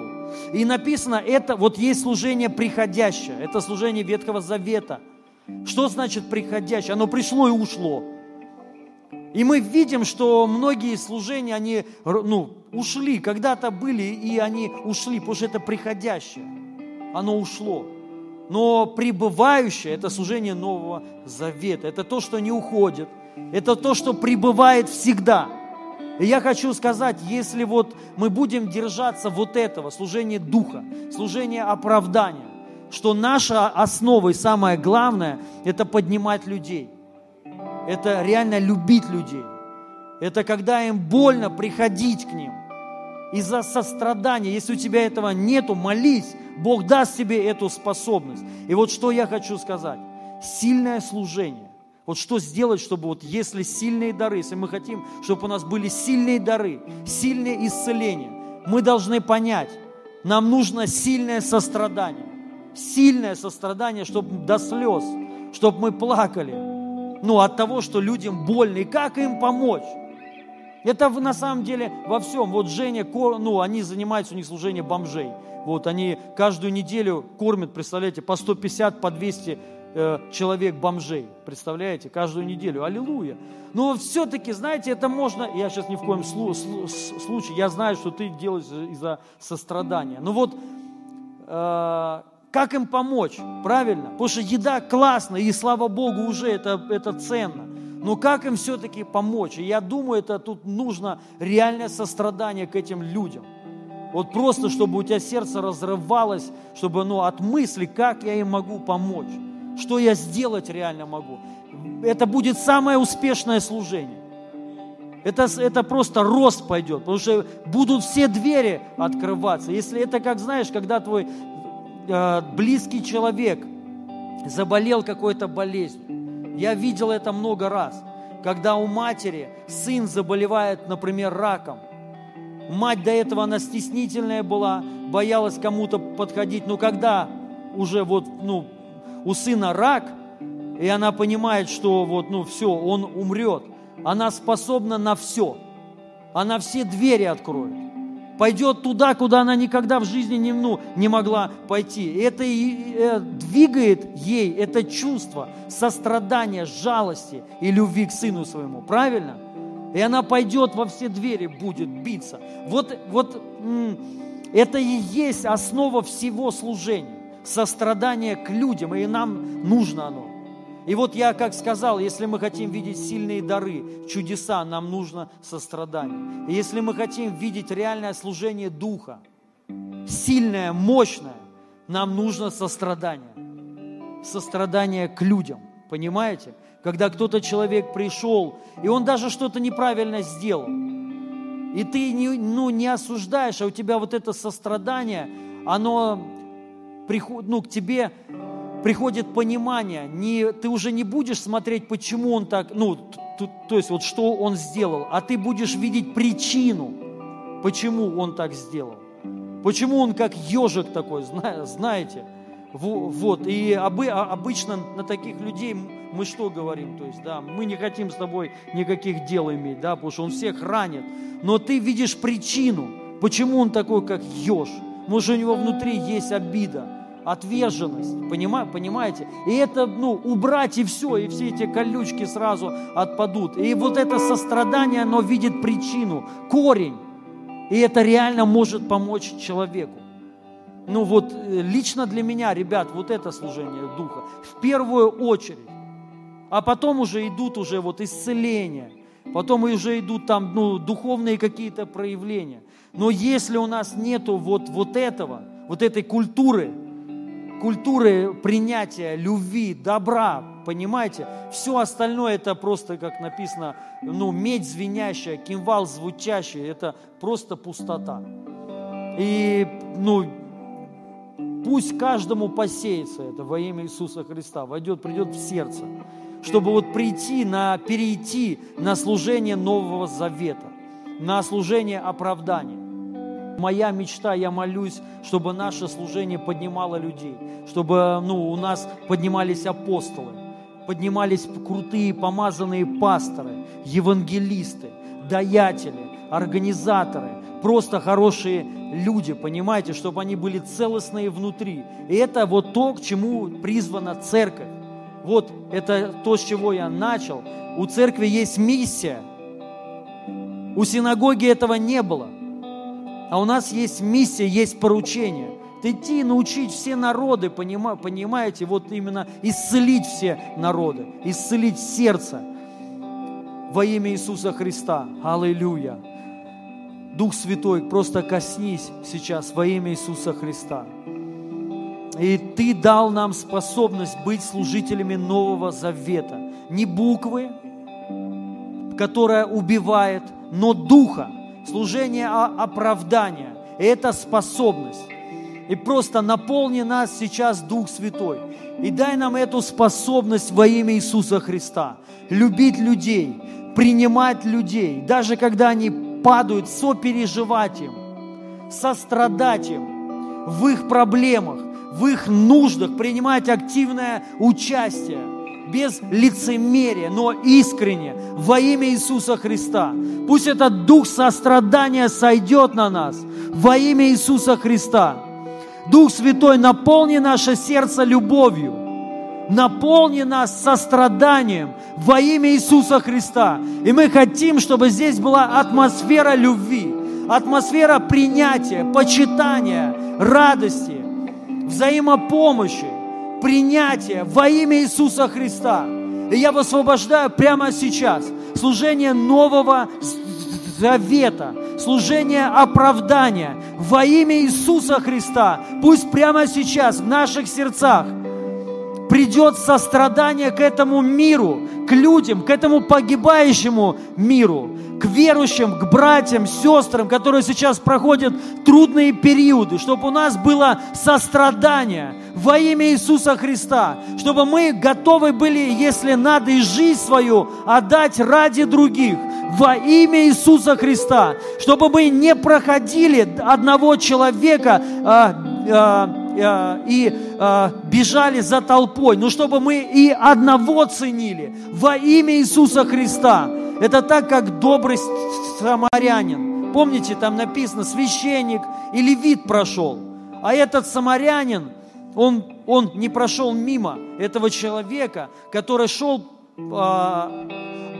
И написано, это вот есть служение приходящее, это служение Ветхого Завета. Что значит приходящее? Оно пришло и ушло. И мы видим, что многие служения, они ну, ушли, когда-то были, и они ушли, потому что это приходящее. Оно ушло. Но пребывающее – это служение Нового Завета. Это то, что не уходит. Это то, что пребывает всегда. И я хочу сказать, если вот мы будем держаться вот этого, служения Духа, служения оправдания, что наша основа и самое главное – это поднимать людей. Это реально любить людей. Это когда им больно приходить к ним. Из-за сострадания, если у тебя этого нету, молись, Бог даст тебе эту способность. И вот что я хочу сказать. Сильное служение. Вот что сделать, чтобы вот если сильные дары, если мы хотим, чтобы у нас были сильные дары, сильное исцеление, мы должны понять, нам нужно сильное сострадание. Сильное сострадание, чтобы до слез, чтобы мы плакали. Ну, от того, что людям больно. И как им помочь? Это на самом деле во всем. Вот Женя, ну, они занимаются, у них служение бомжей. Вот они каждую неделю кормят, представляете, по 150, по 200 э, человек бомжей. Представляете, каждую неделю. Аллилуйя. Но все-таки, знаете, это можно, я сейчас ни в коем слу, слу, случае, я знаю, что ты делаешь из-за сострадания. Но вот э, как им помочь, правильно? Потому что еда классная, и слава Богу, уже это, это ценно. Но как им все-таки помочь? И я думаю, это тут нужно реальное сострадание к этим людям. Вот просто, чтобы у тебя сердце разрывалось, чтобы ну, от мысли, как я им могу помочь, что я сделать реально могу. Это будет самое успешное служение. Это, это просто рост пойдет, потому что будут все двери открываться. Если это, как знаешь, когда твой э, близкий человек заболел какой-то болезнью, я видел это много раз. Когда у матери сын заболевает, например, раком. Мать до этого она стеснительная была, боялась кому-то подходить. Но когда уже вот, ну, у сына рак, и она понимает, что вот, ну, все, он умрет, она способна на все. Она все двери откроет пойдет туда, куда она никогда в жизни не, ну, не могла пойти. Это и, э, двигает ей это чувство сострадания, жалости и любви к сыну своему. Правильно? И она пойдет во все двери, будет биться. Вот, вот это и есть основа всего служения. Сострадание к людям, и нам нужно оно. И вот я как сказал, если мы хотим видеть сильные дары, чудеса, нам нужно сострадание. И если мы хотим видеть реальное служение Духа, сильное, мощное, нам нужно сострадание. Сострадание к людям. Понимаете? Когда кто-то человек пришел, и он даже что-то неправильно сделал. И ты не, ну, не осуждаешь, а у тебя вот это сострадание, оно приходит, ну, к тебе приходит понимание, не, ты уже не будешь смотреть, почему он так, ну, то, то есть вот что он сделал, а ты будешь видеть причину, почему он так сделал. Почему он как ежик такой, знаете? Вот, и а, обычно на таких людей мы что говорим? То есть, да, мы не хотим с тобой никаких дел иметь, да, потому что он всех ранит. Но ты видишь причину, почему он такой, как еж. Может, у него внутри есть обида, отверженность, понимаете? И это, ну, убрать и все, и все эти колючки сразу отпадут. И вот это сострадание, оно видит причину, корень. И это реально может помочь человеку. Ну вот э, лично для меня, ребят, вот это служение Духа в первую очередь. А потом уже идут уже вот исцеления, потом уже идут там ну, духовные какие-то проявления. Но если у нас нету вот, вот этого, вот этой культуры, культуры принятия любви, добра, понимаете? Все остальное это просто, как написано, ну, медь звенящая, кимвал звучащий, это просто пустота. И, ну, пусть каждому посеется это во имя Иисуса Христа, войдет, придет в сердце, чтобы вот прийти на, перейти на служение Нового Завета, на служение оправдания. Моя мечта, я молюсь, чтобы наше служение поднимало людей, чтобы ну, у нас поднимались апостолы, поднимались крутые помазанные пасторы, евангелисты, даятели, организаторы, просто хорошие люди, понимаете, чтобы они были целостные внутри. И это вот то, к чему призвана церковь. Вот это то, с чего я начал. У церкви есть миссия. У синагоги этого не было. А у нас есть миссия, есть поручение. идти и научить все народы, понимаете, вот именно исцелить все народы, исцелить сердце во имя Иисуса Христа. Аллилуйя. Дух Святой, просто коснись сейчас во имя Иисуса Христа. И Ты дал нам способность быть служителями Нового Завета. Не буквы, которая убивает, но духа. Служение оправдания. Это способность. И просто наполни нас сейчас Дух Святой. И дай нам эту способность во имя Иисуса Христа. Любить людей, принимать людей, даже когда они падают, сопереживать им, сострадать им в их проблемах, в их нуждах, принимать активное участие, без лицемерия, но искренне, во имя Иисуса Христа. Пусть этот дух сострадания сойдет на нас во имя Иисуса Христа. Дух Святой, наполни наше сердце любовью, наполни нас состраданием во имя Иисуса Христа. И мы хотим, чтобы здесь была атмосфера любви, атмосфера принятия, почитания, радости, взаимопомощи, принятия во имя Иисуса Христа. И я высвобождаю прямо сейчас служение нового завета, служение оправдания во имя Иисуса Христа. Пусть прямо сейчас в наших сердцах придет сострадание к этому миру, к людям, к этому погибающему миру, к верующим, к братьям, сестрам, которые сейчас проходят трудные периоды, чтобы у нас было сострадание во имя Иисуса Христа, чтобы мы готовы были, если надо, и жизнь свою отдать ради других во имя Иисуса Христа, чтобы мы не проходили одного человека а, а, а, и а, бежали за толпой, но чтобы мы и одного ценили во имя Иисуса Христа. Это так, как добрый самарянин. Помните, там написано, священник и левит прошел. А этот самарянин, он, он не прошел мимо этого человека, который шел а,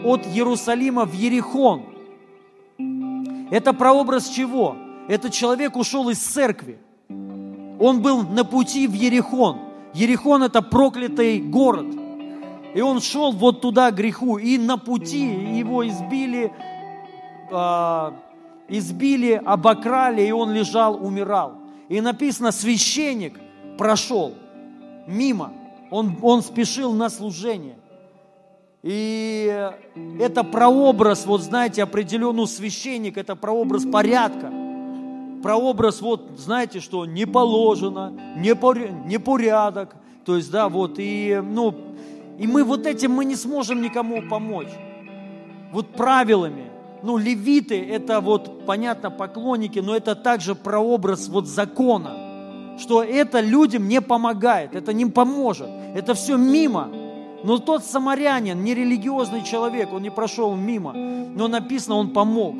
от Иерусалима в Ерихон. Это прообраз чего? Этот человек ушел из церкви. Он был на пути в Ерихон. Ерихон – это проклятый город – и он шел вот туда греху, и на пути его избили, э, избили, обокрали, и он лежал, умирал. И написано, священник прошел мимо, он, он спешил на служение. И это прообраз, вот знаете, определенный священник, это прообраз порядка. Прообраз, вот знаете, что не положено, не, порядок. То есть, да, вот, и, ну, и мы вот этим мы не сможем никому помочь. Вот правилами. Ну, левиты – это вот, понятно, поклонники, но это также прообраз вот закона, что это людям не помогает, это не поможет, это все мимо. Но тот самарянин, нерелигиозный человек, он не прошел мимо, но написано, он помог.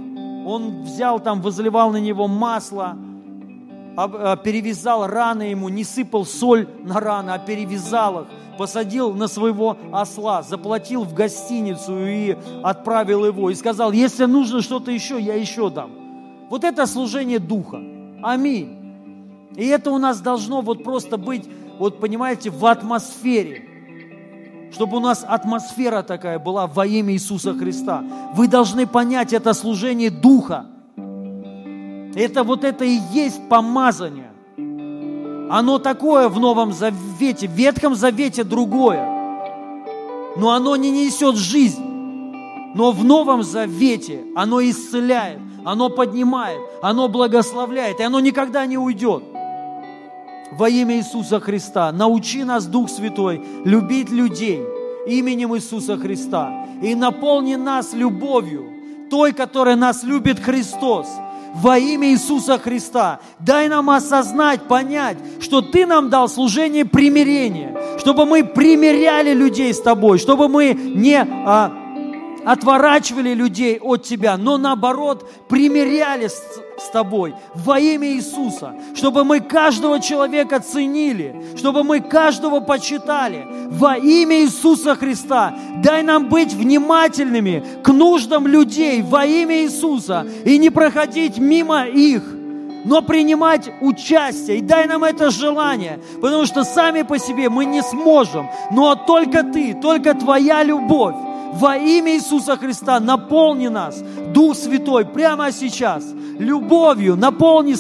Он взял там, возливал на него масло, а, перевязал раны ему, не сыпал соль на раны, а перевязал их, посадил на своего осла, заплатил в гостиницу и отправил его. И сказал, если нужно что-то еще, я еще дам. Вот это служение Духа. Аминь. И это у нас должно вот просто быть, вот понимаете, в атмосфере. Чтобы у нас атмосфера такая была во имя Иисуса Христа. Вы должны понять, это служение Духа. Это вот это и есть помазание. Оно такое в Новом Завете, в Ветхом Завете другое. Но оно не несет жизнь. Но в Новом Завете оно исцеляет, оно поднимает, оно благословляет, и оно никогда не уйдет. Во имя Иисуса Христа научи нас, Дух Святой, любить людей именем Иисуса Христа и наполни нас любовью, той, которой нас любит Христос – во имя Иисуса Христа. Дай нам осознать, понять, что Ты нам дал служение примирения, чтобы мы примиряли людей с Тобой, чтобы мы не а, отворачивали людей от Тебя, но наоборот примиряли с, с Тобой во имя Иисуса, чтобы мы каждого человека ценили, чтобы мы каждого почитали во имя Иисуса Христа. Дай нам быть внимательными к нуждам людей во имя Иисуса и не проходить мимо их, но принимать участие. И дай нам это желание, потому что сами по себе мы не сможем, но только Ты, только Твоя любовь во имя Иисуса Христа наполни нас, Дух Святой, прямо сейчас, любовью, наполни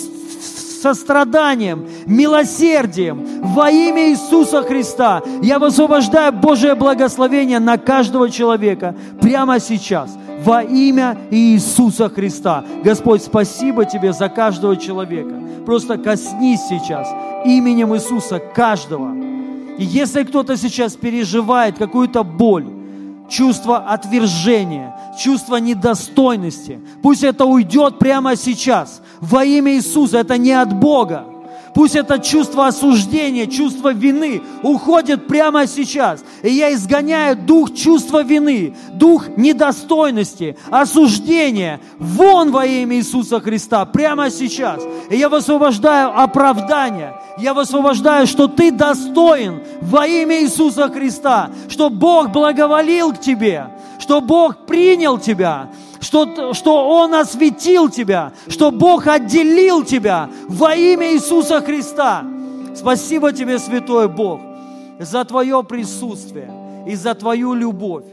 состраданием, милосердием во имя Иисуса Христа. Я высвобождаю Божие благословение на каждого человека прямо сейчас во имя Иисуса Христа. Господь, спасибо Тебе за каждого человека. Просто коснись сейчас именем Иисуса каждого. И если кто-то сейчас переживает какую-то боль, чувство отвержения, чувство недостойности, пусть это уйдет прямо сейчас во имя Иисуса. Это не от Бога. Пусть это чувство осуждения, чувство вины уходит прямо сейчас. И я изгоняю дух чувства вины, дух недостойности, осуждения вон во имя Иисуса Христа прямо сейчас. И я высвобождаю оправдание. Я высвобождаю, что ты достоин во имя Иисуса Христа, что Бог благоволил к тебе, что Бог принял тебя, что, что Он осветил тебя, что Бог отделил тебя во имя Иисуса Христа. Спасибо тебе, Святой Бог, за Твое присутствие и за Твою любовь.